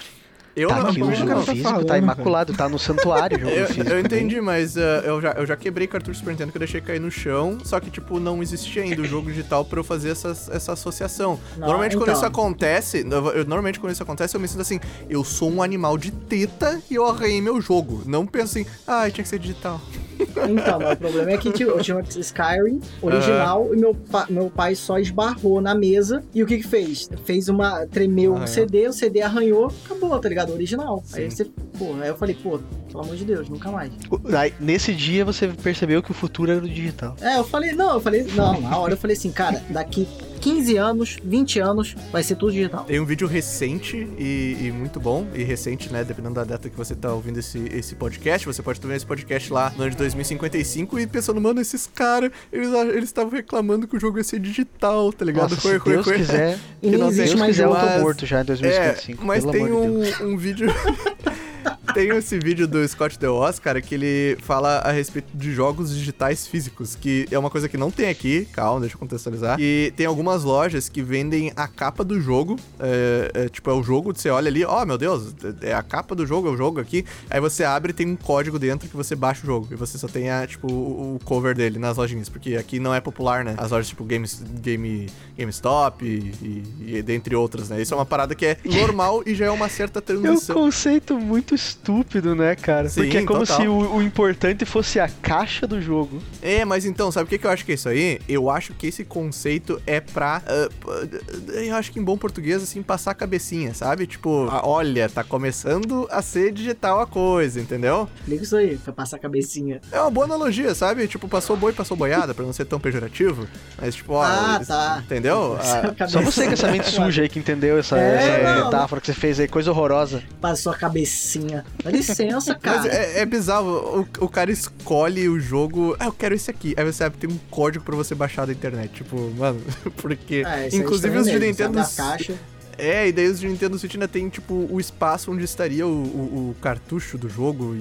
Eu tá não, aqui o não, jogo não. tá físico, falando, tá imaculado, tá no santuário o jogo Eu, físico. eu entendi, mas uh, eu, já, eu já quebrei cartucho Super Nintendo que eu deixei cair no chão, só que, tipo, não existia ainda o jogo digital pra eu fazer essas, essa associação. Não, normalmente, quando então. isso acontece, eu- eu- normalmente quando isso acontece, eu me sinto assim, eu sou um animal de teta e eu arranhei meu jogo. Não penso assim, ah, tinha que ser digital. Então, mas o problema é que tipo, eu tinha um Skyrim original e meu, pa- meu pai só esbarrou na mesa e o que que fez? Fez uma. tremeu o Arranhou. CD, o CD arranhou, acabou, tá ligado? Original. Aí Sim. você. Pô, aí eu falei, pô, pelo amor de Deus, nunca mais. Aí, nesse dia você percebeu que o futuro era o digital. É, eu falei, não, eu falei, não, na hora eu falei assim, cara, daqui 15 anos, 20 anos, vai ser tudo digital. Tem um vídeo recente e, e muito bom, e recente, né? Dependendo da data que você tá ouvindo esse, esse podcast. Você pode ver esse podcast lá no ano de 2055 e pensando, mano, esses caras, eles eles estavam reclamando que o jogo ia ser digital, tá ligado? Nossa, se Deus quiser, E não se existe mais quiser, eu mas- tô morto já em 2055. É, mas pelo tem amor de Deus. um, um vídeo. tem esse vídeo do Scott DeWoz, cara, que ele fala a respeito de jogos digitais físicos, que é uma coisa que não tem aqui, calma, deixa eu contextualizar. E tem algumas lojas que vendem a capa do jogo, é, é, tipo, é o jogo, você olha ali, ó, meu Deus, é a capa do jogo, é o jogo aqui. Aí você abre e tem um código dentro que você baixa o jogo. E você só tem, a, tipo, o o cover dele nas lojinhas, porque aqui não é popular, né? As lojas tipo Games, Game, GameStop e, e, e dentre outras, né? Isso é uma parada que é normal e já é uma certa É um transição. conceito muito estúpido, né, cara? Sim, Porque é como total. se o, o importante fosse a caixa do jogo. É, mas então, sabe o que, que eu acho que é isso aí? Eu acho que esse conceito é pra. p- eu acho que em bom português, assim, passar a cabecinha, sabe? Tipo, ah, olha, tá começando a ser digital a coisa, entendeu? Explica isso aí, pra passar a cabecinha. É uma boa analogia, sabe? Tipo, passou boi, passou boiada, pra não ser tão pejorativo. Mas, tipo, ó. Ah, tá. Entendeu? Ah, Só você com essa mente suja aí que entendeu essa, É, essa não. metáfora que você fez aí, coisa horrorosa. Passou a cabecinha. Dá licença, cara. Mas é, é bizarro, o, o cara escolhe o jogo. Ah, eu quero esse aqui. Aí você sabe, tem um código pra você baixar da internet. Tipo, mano, porque. É, é inclusive os de Nintendo. A. É, e daí os de Nintendo Switch ainda tem, tipo, o espaço onde estaria o, o- o cartucho do jogo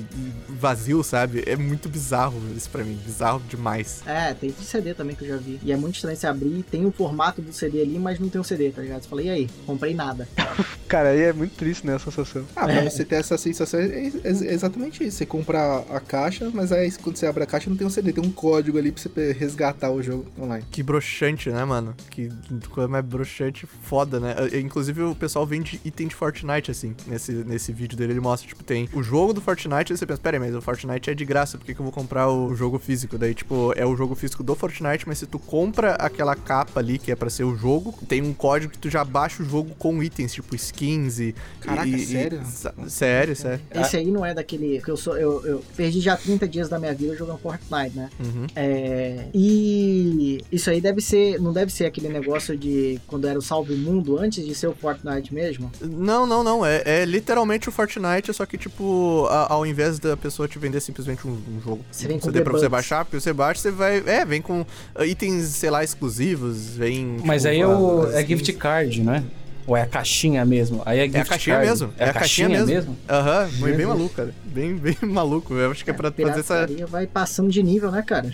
vazio, sabe? É muito bizarro isso pra mim. Bizarro demais. É, tem de CD também que eu já vi. E é muito estranho você abrir, tem o formato do CD ali, mas não tem o CD, tá ligado? Você fala, e aí? Comprei nada. Cara, aí é muito triste, né, essa sensação. Ah, pra você ter essa sensação, é, é exatamente isso. Você compra a caixa, mas aí quando você abre a caixa não tem um CD, tem um código ali pra você resgatar o jogo online. Que broxante, né, mano? Que coisa mais broxante, foda, né? Eh, Inclusive o pessoal vende item de Fortnite, assim. Nesse, nesse vídeo dele ele mostra, tipo, tem o jogo do Fortnite, aí você pensa, pera aí, mas o Fortnite é de graça, por que, que eu vou comprar o jogo físico? Daí, tipo, é o jogo físico do Fortnite, mas se tu compra aquela capa ali, que é pra ser o jogo, tem um código que tu já baixa o jogo com itens, tipo skins e... Caraca, e- e- sério? sa- sério, sério. Esse aí não é daquele. que eu sou. Eu, eu perdi já 30 dias da minha vida jogando Fortnite, né? Uhum. É, e isso aí deve ser. Não deve ser aquele negócio de quando era o Salve Mundo antes de ser o Fortnite mesmo. Não, não, não. É, é literalmente o Fortnite, só que, tipo, a- ao invés da pessoa te vender simplesmente um, um jogo Você vem com CD pra você baixar, porque você baixa, você vai. É, vem com itens, sei lá, exclusivos, vem. Mas tipo, aí é, o, é gift card, né? Ou é a caixinha mesmo? Aí é gift É a caixinha card. mesmo. É a caixinha mesmo? Aham, bem, bem maluco, cara. Bem, bem maluco. Eu acho que é, pra fazer essa. vai passando de nível, né, cara?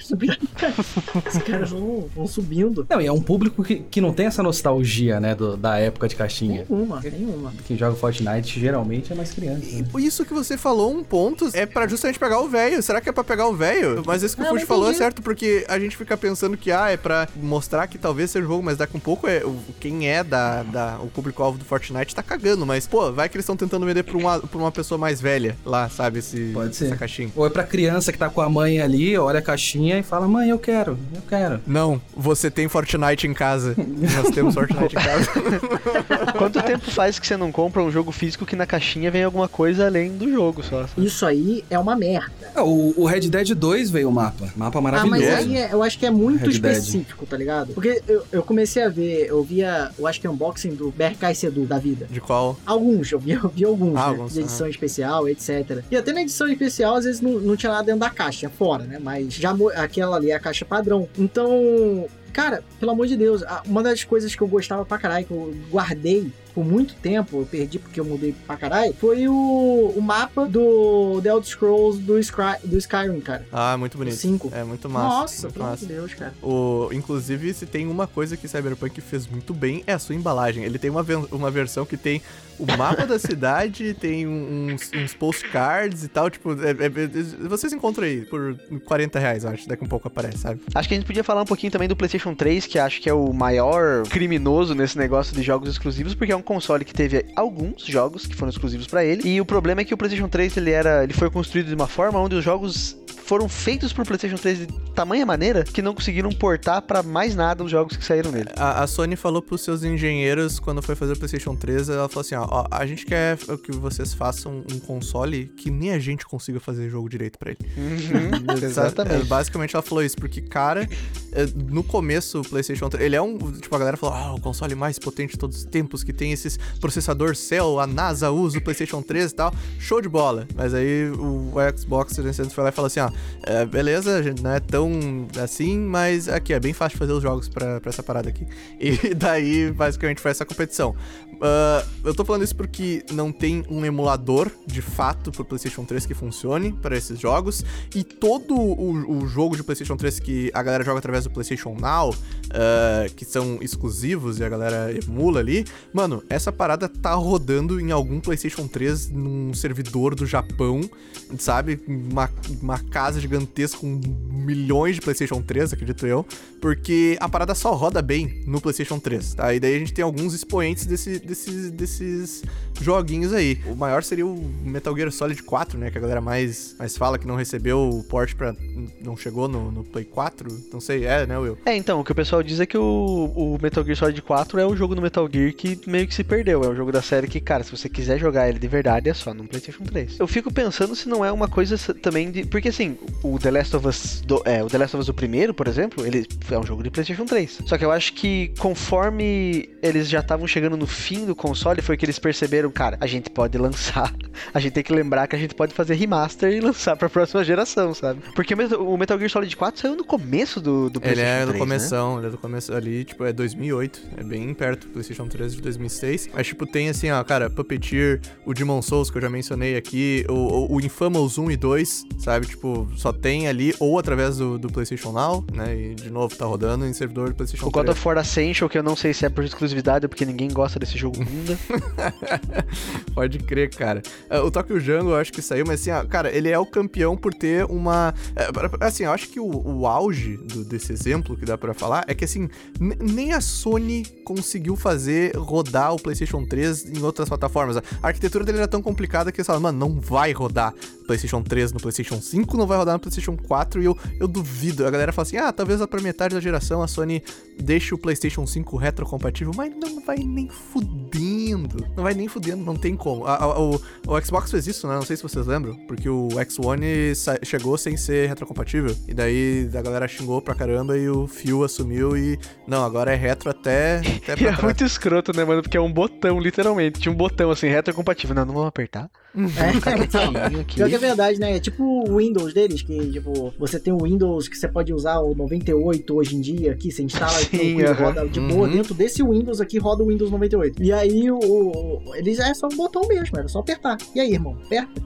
Os caras vão, vão subindo. Não, e é um público que, que não tem essa nostalgia, né, do- da época de caixinha. Nenhuma, nenhuma. Quem joga Fortnite geralmente é mais criança. E Né? por isso que você falou um ponto é pra justamente pegar o velho. Será que é pra pegar o velho? Mas isso que Ah, o Fuji não falou é certo, porque a gente fica pensando que, ah, é pra mostrar que talvez seja o jogo, mas daqui um pouco é o, quem é da, da o público-alvo do Fortnite tá cagando. Mas, pô, vai que eles estão tentando vender pra uma, pra uma pessoa mais velha lá, sabe? Esse, Pode ser. Essa caixinha. Ou é pra criança que tá com a mãe ali, olha a caixinha e fala, mãe, eu quero, eu quero. Não, você tem Fortnite em casa. Nós temos Fortnite em casa. Quanto tempo faz que você não compra um jogo físico que na caixinha vem alguma coisa além do jogo só? Isso aí é uma merda. Ah, o, o Red Dead 2 veio o mapa. Mapa Ah, mas maravilhoso. aí é- eu acho que é muito Red Dead. específico, tá ligado? Porque eu, eu comecei a ver, eu via, eu acho que é unboxing do BRK Sedu da vida. De qual? Alguns, eu vi, eu vi alguns, Ah, né? alguns, de edição especial, etc. E até na edição especial, às vezes não, não tinha nada dentro da caixa, fora, né? Mas já aquela ali é a caixa padrão. Então, cara, pelo amor de Deus, uma das coisas que eu gostava pra caralho, que eu guardei por muito tempo, eu perdi porque eu mudei pra caralho, foi o, o mapa do The Elder Scrolls do, Sky, do Skyrim, cara. Ah, muito O bonito. 5. É muito massa. Nossa, muito pelo amor massa. de Deus, cara. O, inclusive, se tem uma coisa que Cyberpunk fez muito bem, é a sua embalagem. Ele tem uma, uma versão que tem o mapa da cidade, tem uns, uns postcards e tal. Tipo, é- é- é- vocês encontram aí por 40 reais, eu acho. Daqui a um pouco aparece, sabe? Acho que a gente podia falar um pouquinho também do PlayStation 3, que acho que é o maior criminoso nesse negócio de jogos exclusivos, porque é um console que teve alguns jogos que foram exclusivos pra ele. E o problema é que o PlayStation 3 ele era, ele foi construído de uma forma onde os jogos foram feitos pro PlayStation 3 de tamanha maneira que não conseguiram portar pra mais nada os jogos que saíram nele. A, a Sony falou pros seus engenheiros quando foi fazer o PlayStation 3, ela falou assim: ó, ó, a gente quer que vocês façam um console que nem a gente consiga fazer jogo direito pra ele. Uhum, Sabe? É, exatamente. basicamente ela falou isso, porque, cara, é, no começo o PlayStation 3, ele é um. Tipo, a galera falou: ah, o console mais potente de todos os tempos, que tem esses processador Cell, a NASA usa o PlayStation 3 e tal. Show de bola. Mas aí o Xbox 360 foi lá e falou assim: ó, é, beleza, a gente não é tão assim, mas aqui é bem fácil fazer os jogos pra essa parada aqui. E daí, basicamente, foi essa competição. Ah, eu tô falando isso porque não tem um emulador de fato pro PlayStation 3 que funcione para esses jogos. E todo o, o jogo de PlayStation 3 que a galera joga através do PlayStation Now, ah, que são exclusivos e a galera emula ali, mano, essa parada tá rodando em algum PlayStation 3 num servidor do Japão, sabe? Uma, uma casa gigantesca com milhões de PlayStation 3, acredito eu, porque a parada só roda bem no PlayStation 3, tá? E daí a gente tem alguns expoentes desse, desses, desses joguinhos aí. O maior seria o Metal Gear Solid 4, né? Que a galera mais, mais fala que não recebeu o port pra. não chegou no, no Play 4. Não sei, é, né, Will? É, então, o que o pessoal diz é que o, o Metal Gear Solid 4 é o jogo do Metal Gear que meio que se perdeu. É um jogo da série que, cara, se você quiser jogar ele de verdade, é só no PlayStation 3. Eu fico pensando se não é uma coisa também de. Porque assim, o The Last of Us. Do, é, o The Last of Us o primeiro, por exemplo, ele é um jogo de PlayStation 3. Só que eu acho que conforme eles já estavam chegando no fim do console, foi que eles perceberam, cara, a gente pode lançar. A gente tem que lembrar que a gente pode fazer remaster e lançar pra próxima geração, sabe? Porque o Metal- o Metal Gear Solid 4 saiu no começo do, do Ele PlayStation é 3. do né? começão, ele é do começo ali, tipo, é 2008, é bem perto do PlayStation 3 de 2006. Mas, tipo, tem assim, ó, cara, Puppeteer, o Demon Souls, que eu já mencionei aqui, o, o, o Infamous 1 e 2, sabe? Tipo, só tem ali, ou através do, do PlayStation Now, né? E, de novo, tá rodando em servidor do PlayStation O God 3. of War Ascension, que eu não sei se é por exclusividade ou porque ninguém gosta desse jogo ainda. Pode crer, cara. É, O Tokyo Jungle eu acho que saiu, mas assim, ó, cara, ele é o campeão por ter uma. é, assim, eu acho que o, o auge do- desse exemplo que dá pra falar é que, assim, nem a Sony conseguiu fazer rodar o PlayStation 3 em outras plataformas. A arquitetura dele era tão complicada que eles falaram, mano, não vai rodar PlayStation 3 no PlayStation 5, não vai rodar no PlayStation 4 e eu, eu duvido. A galera fala assim, ah, talvez pra metade da geração a Sony deixe o PlayStation 5 retrocompatível, mas não vai nem fudendo. Não vai nem fudendo, não tem como. A- a- o, o Xbox fez isso, né? Não sei se vocês lembram, porque o X1 sa- chegou sem ser retrocompatível. E daí a galera xingou pra caramba e o Phil assumiu e. Não, agora é retro até, até E é muito escroto, né, mano? Porque é um botão, literalmente. Tinha um botão assim, retrocompatível. Não, não vamos apertar. É, então. Quietinho aqui. Pior que é verdade, né? É tipo o Windows deles, que, tipo, você tem o Windows que você pode usar o 98 hoje em dia aqui, você instala e Sim, tranquilo, aham. roda de boa. Uhum. Dentro desse Windows aqui roda o Windows 98. E aí, o, eles é só um botão mesmo, era só apertar. E aí, irmão? Aperta.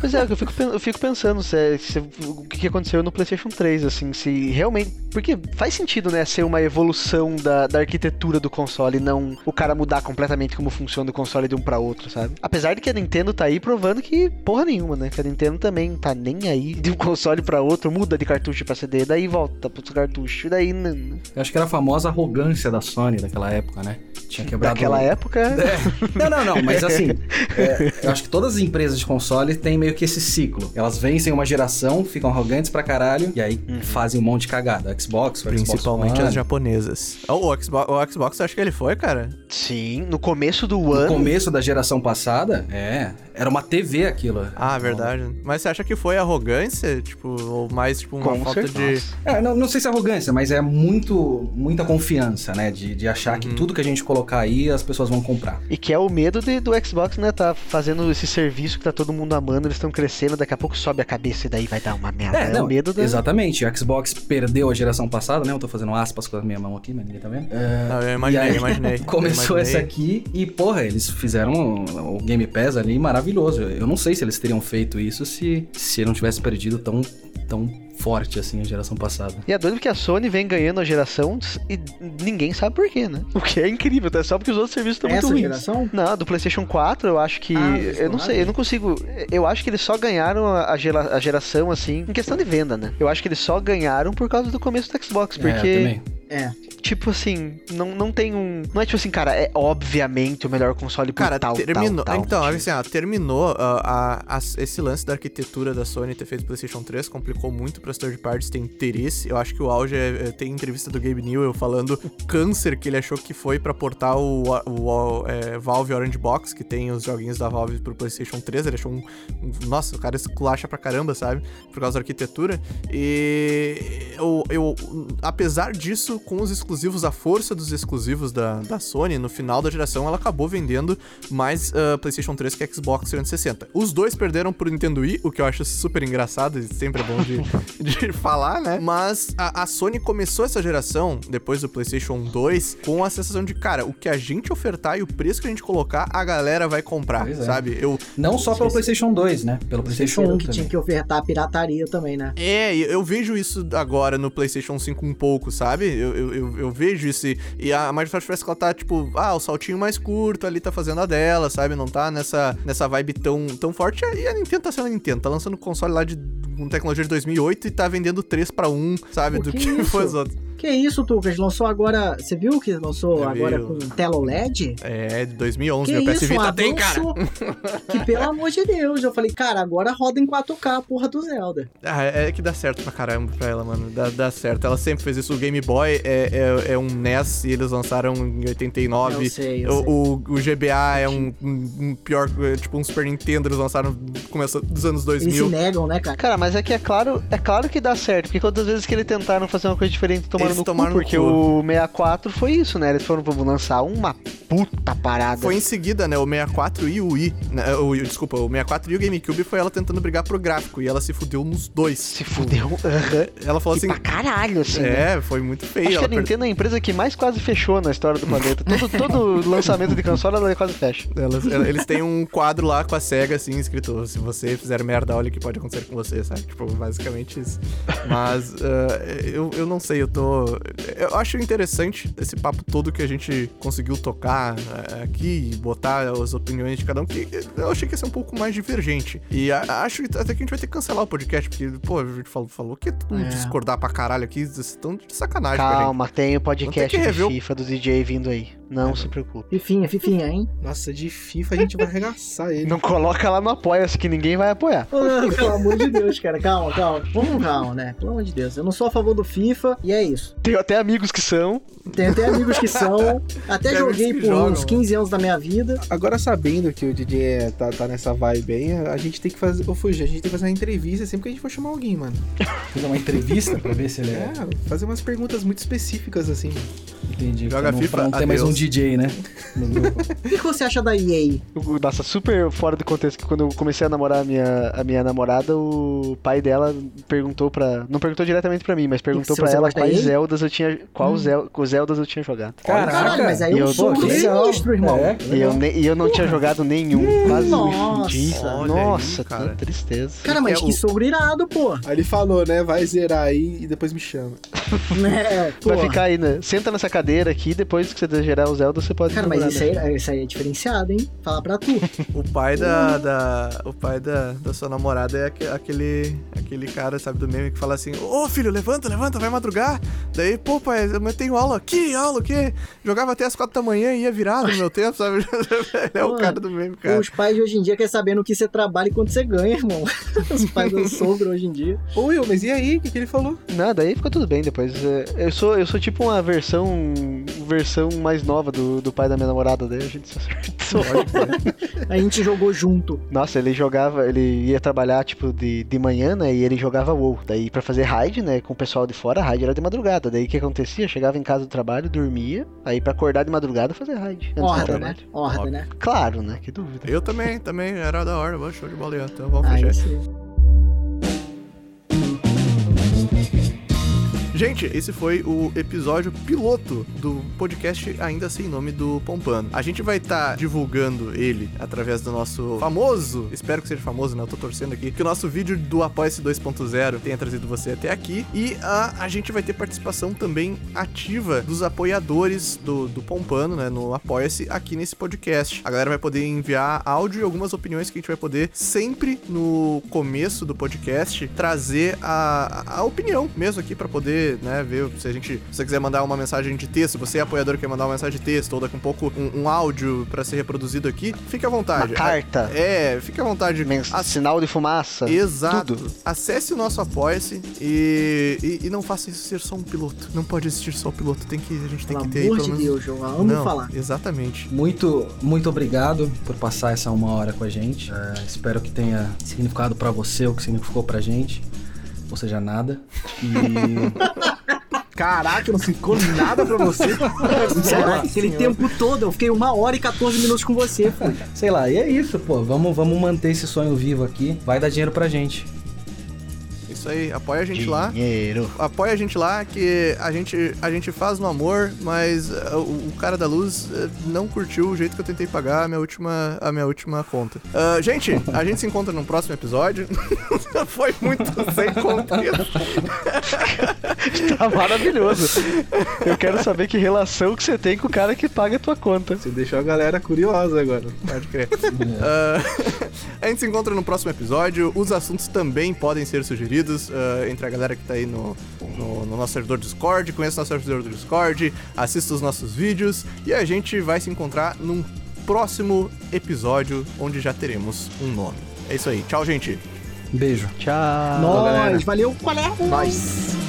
Pois é, eu fico, eu fico pensando se, é- se- o que aconteceu no PlayStation 3, assim, se realmente. Porque faz sentido, né, ser uma evolução da, da arquitetura do console, não o cara mudar completamente como funciona o console de um pra outro, sabe? Apesar de que a Nintendo tá aí provando que porra nenhuma, né? Que a Nintendo também tá nem aí de um console pra outro, muda de cartucho pra CD, daí volta pro cartucho, daí. n- Eu acho que era a famosa arrogância da Sony daquela época, né? Tinha quebrado. Naquela época. É. Não, não, não, mas assim, é, eu acho que todas as empresas de console têm meio que esse ciclo. Elas vencem uma geração, ficam arrogantes pra caralho, e aí fazem um monte de cagada. Xbox, o Principalmente Xbox as japonesas. Oh, o, Xbox, o Xbox, acho que ele foi, cara. Sim, no começo do No ano. começo da geração passada, é, era uma TV aquilo. Ah, verdade. Mas você acha que foi arrogância? Tipo, ou mais, tipo, uma Com falta de. certeza. É, não, não sei se é arrogância, mas é muito, muita confiança, né? De, de achar que tudo que a gente colocar aí as pessoas vão comprar. E que é o medo de- do Xbox, né? Tá fazendo esse serviço que tá todo mundo amando, eles estão crescendo, daqui a pouco sobe a cabeça e daí vai dar uma merda. É, não, o medo da. Exatamente. O Xbox perdeu a geração passada, né? Eu tô fazendo aspas com a minha mão aqui, mas ninguém tá vendo. É, eu imaginei, aí, imaginei. Começou Eu essa imaginei. aqui e, porra, eles fizeram o o Game Pass ali maravilhoso. Eu não sei se eles teriam feito isso se, se não tivesse perdido tão, tão forte assim a geração passada. E é doido porque a Sony vem ganhando a geração e ninguém sabe por quê, né? O que é incrível, tá? Só porque os outros serviços estão muito ruins. geração? Não, do PlayStation 4, eu acho que. Ah, eu não sei, eu não consigo. Eu acho que eles só ganharam a, gera- a geração, assim, em questão de venda, né? Eu acho que eles só ganharam por causa do começo do Xbox, É, porque. também. É. tipo assim, não, não tem um. Não é tipo assim, cara, é obviamente o melhor console por Cara, tal, terminou. tal, tal então, motivo. assim, ó, terminou ah, a- a- esse lance da arquitetura da Sony ter feito PlayStation 3, complicou muito para as third parties ter interesse. Eu acho que o auge é, é- tem entrevista do Gabe Newell falando o câncer que ele achou que foi para portar o, o, é, Valve Orange Box, que tem os joguinhos da Valve pro PlayStation 3. Ele achou um. um- nossa, o cara esculacha pra caramba, sabe? Por causa da arquitetura. E eu, eu, apesar disso, com os exclusivos, a força dos exclusivos da, da Sony, no final da geração, ela acabou vendendo mais ah, PlayStation 3 que Xbox 360. Os dois perderam pro Nintendo Wii, o que eu acho super engraçado e sempre é bom de, de falar, né? Mas a, a Sony começou essa geração, depois do PlayStation 2, com a sensação de, cara, o que a gente ofertar e o preço que a gente colocar, a galera vai comprar, Pois é. sabe? Eu, Não só pelo PlayStation 2, né? Pelo PlayStation Esqueceram 1 que também. tinha que ofertar pirataria também, né? É, eu vejo isso agora no PlayStation 5 um pouco, sabe? Eu, eu, eu, eu vejo isso. e- E a Microsoft parece que ela tá, tipo, ah, o saltinho mais curto ali tá fazendo a dela, sabe? Não tá nessa, nessa vibe tão, tão forte. E a Nintendo tá sendo a Nintendo, tá lançando console lá de com tecnologia de 2008 e tá vendendo 3 pra 1, sabe? Pô, do que que, foi os outros. Que isso, Tucas? Lançou agora. Você viu que lançou Eu agora com tela OLED? É, de 2011, Que meu PS isso, um Vita tem, cara. avanço que pelo amor de Deus. Eu falei, cara, agora roda em 4K a porra do Zelda. Ah, é que dá certo pra caramba pra ela, mano. Dá, dá certo. Ela sempre fez isso. O Game Boy é, é, é um NES e eles lançaram em 89. Eu sei, eu o, sei. o, o GBA é um, um- pior, é, tipo um Super Nintendo, eles lançaram começo dos anos Eles se 2000. negam, né, cara? Cara, mas é que é claro, é claro que dá certo, porque quantas vezes que eles tentaram fazer uma coisa diferente tomaram Eles no tomaram cu, no porque cu. o 64 foi isso, né? Eles foram, vamos lançar uma puta parada. Foi em seguida, né, o 64 e o Wii, né, o, desculpa, o 64 e o GameCube foi ela tentando brigar pro gráfico, e ela se fudeu nos dois. Se fudeu. Ela falou assim, pra caralho, assim. né? é, foi muito feio. Acho que a Nintendo é a empresa que mais quase fechou na história do planeta. Todo, todo lançamento de console ela quase fecha. Elas- eles têm um quadro lá com a SEGA, assim, escrito: se você fizer merda, olha o que pode acontecer com você, sabe? Tipo, basicamente isso. Mas ah, eu, eu não sei, eu tô. Eu acho interessante esse papo todo que a gente conseguiu tocar ah, aqui e botar as opiniões de cada um, que eu achei que ia ser um pouco mais divergente. E acho até que a gente vai ter que cancelar o podcast, porque, pô, a gente falou, falou que todo mundo É. discordar pra caralho aqui, vocês estão de sacanagem. Calma, tem o podcast que de rever o- FIFA do DJ vindo aí. Não se preocupe. Fifinha, fifinha, hein? Nossa, de FIFA a gente vai arregaçar ele. Não coloca lá no Apoia-se que ninguém vai apoiar. Ah, pelo amor de Deus, cara. Calma, calma. Vamos com calma, né? Pelo amor de Deus. Eu não sou a favor do FIFA e é isso. Tenho até amigos que são. Tenho até amigos que são. Até Tem joguei por jogam, uns né? 15 anos da minha vida. Agora sabendo que o DJ é- tá, tá nessa vibe aí, a gente tem que fazer. Ô, Fuji, a gente tem que fazer uma entrevista sempre que a gente for chamar alguém, mano. Fazer uma entrevista pra ver se ele é. É, fazer umas perguntas muito específicas, assim. Entendi. Joga FIFA, pra não ter mais um DJ, né? O que você acha da EA? O- Nossa, super fora do contexto que quando eu comecei a namorar a minha, a minha namorada, o pai dela perguntou pra. Não perguntou diretamente pra mim, mas perguntou pra ela quais? Zeldas eu tinha. Qual Zel, quais Zeldas eu tinha jogado. Caraca! Caralho, mas aí E eu sou um sinistro, irmão. É, E eu, ne- e eu não tinha jogado nenhum. Quase Nossa. me fudi. Olha Nossa, aí, cara. que tristeza. Cara, mas É que o- sogro irado, pô. Aí ele falou, né? Vai zerar aí e depois me chama. Pô. Vai ficar aí, né? Senta nessa cadeira aqui, depois que você gerar o Zelda, você pode Cara, mas isso aí, isso aí é diferenciado, hein? Falar pra tu. O pai da, da o pai da, da sua namorada é aque- aquele aquele cara, sabe, do meme que fala assim: "Ô, filho, levanta, levanta, vai madrugar". Daí, pô, pai, eu tenho aula. Que aula o quê? Jogava até as quatro da manhã e ia virado no meu tempo, sabe? Ele é o Mano, cara do meme, cara. Os pais de hoje em dia querem saber no que você trabalha e quanto você ganha, irmão. Os pais do sogro hoje em dia. Ô, Will, mas e aí? O que, que ele falou? Nada, aí fica tudo bem depois. É, Eu sou, eu sou tipo uma versão versão mais nova do, do pai da minha namorada, daí a gente se acertou. A gente jogou junto. Nossa, ele jogava, ele ia trabalhar tipo de, de manhã, né? E ele jogava WoW. Daí pra fazer raid, né? Com o pessoal de fora, a raid era de madrugada. Daí o que acontecia? Chegava em casa do trabalho, dormia. Aí pra acordar de madrugada fazer raid. Horda, né? Horda, né? Claro, né? Que dúvida. Eu também, também era da hora, show de bola. Então vamos Aí fechar. sim. Gente, esse foi o episódio piloto do podcast Ainda Sem Nome do Pompano. A gente vai estar divulgando ele através do nosso famoso, espero que seja famoso, né? Eu tô torcendo aqui, que o nosso vídeo do Apoia-se 2.0 tenha trazido você até aqui. E a, a gente vai ter participação também ativa dos apoiadores do, do Pompano, né? No Apoia-se aqui nesse podcast. A galera vai poder enviar áudio e algumas opiniões que a gente vai poder sempre no começo do podcast trazer a, a opinião mesmo aqui para poder né, ver se a gente, se você quiser mandar uma mensagem de texto, se você é apoiador e quer mandar uma mensagem de texto, ou daqui a um pouco um, um áudio pra ser reproduzido aqui, fique à vontade. Uma carta. É, fique à vontade. Mens- Ac- Sinal de fumaça. Exato. Tudo. Acesse o nosso Apoia-se e, e, e não faça isso ser só um piloto. Não pode existir só o piloto. Tem que, a gente tem Pelo que ter aí amor pelo de menos... Deus, eu amo não, falar. Exatamente. Muito, muito obrigado por passar essa uma hora com a gente. É, espero que tenha significado pra você o que significou pra gente. Ou seja, nada. E Caraca, não ficou nada pra você. Caraca, aquele tempo todo, eu fiquei uma hora e 14 minutos com você, pô. sei lá, e é isso, pô. Vamos, vamos manter esse sonho vivo aqui. Vai dar dinheiro pra gente. Isso aí. Apoia a gente lá. Dinheiro. Apoia a gente lá que a gente, a gente faz no amor, mas uh, o, o cara da luz uh, não curtiu o jeito que eu tentei pagar a minha última, a minha última conta. Uh, gente, a gente se encontra no próximo episódio. Foi muito sem contexto. Tá maravilhoso. Eu quero saber que relação que você tem com o cara que paga a tua conta. Você deixou a galera curiosa agora. Pode crer. Uh, a gente se encontra no próximo episódio. Os assuntos também podem ser sugeridos uh, entre a galera que tá aí no, no, no nosso servidor Discord. Conheça o nosso servidor do Discord, assista os nossos vídeos e a gente vai se encontrar num próximo episódio onde já teremos um nome. É isso aí. Tchau, gente. Beijo. Tchau. Nós, valeu, qual é? Nós.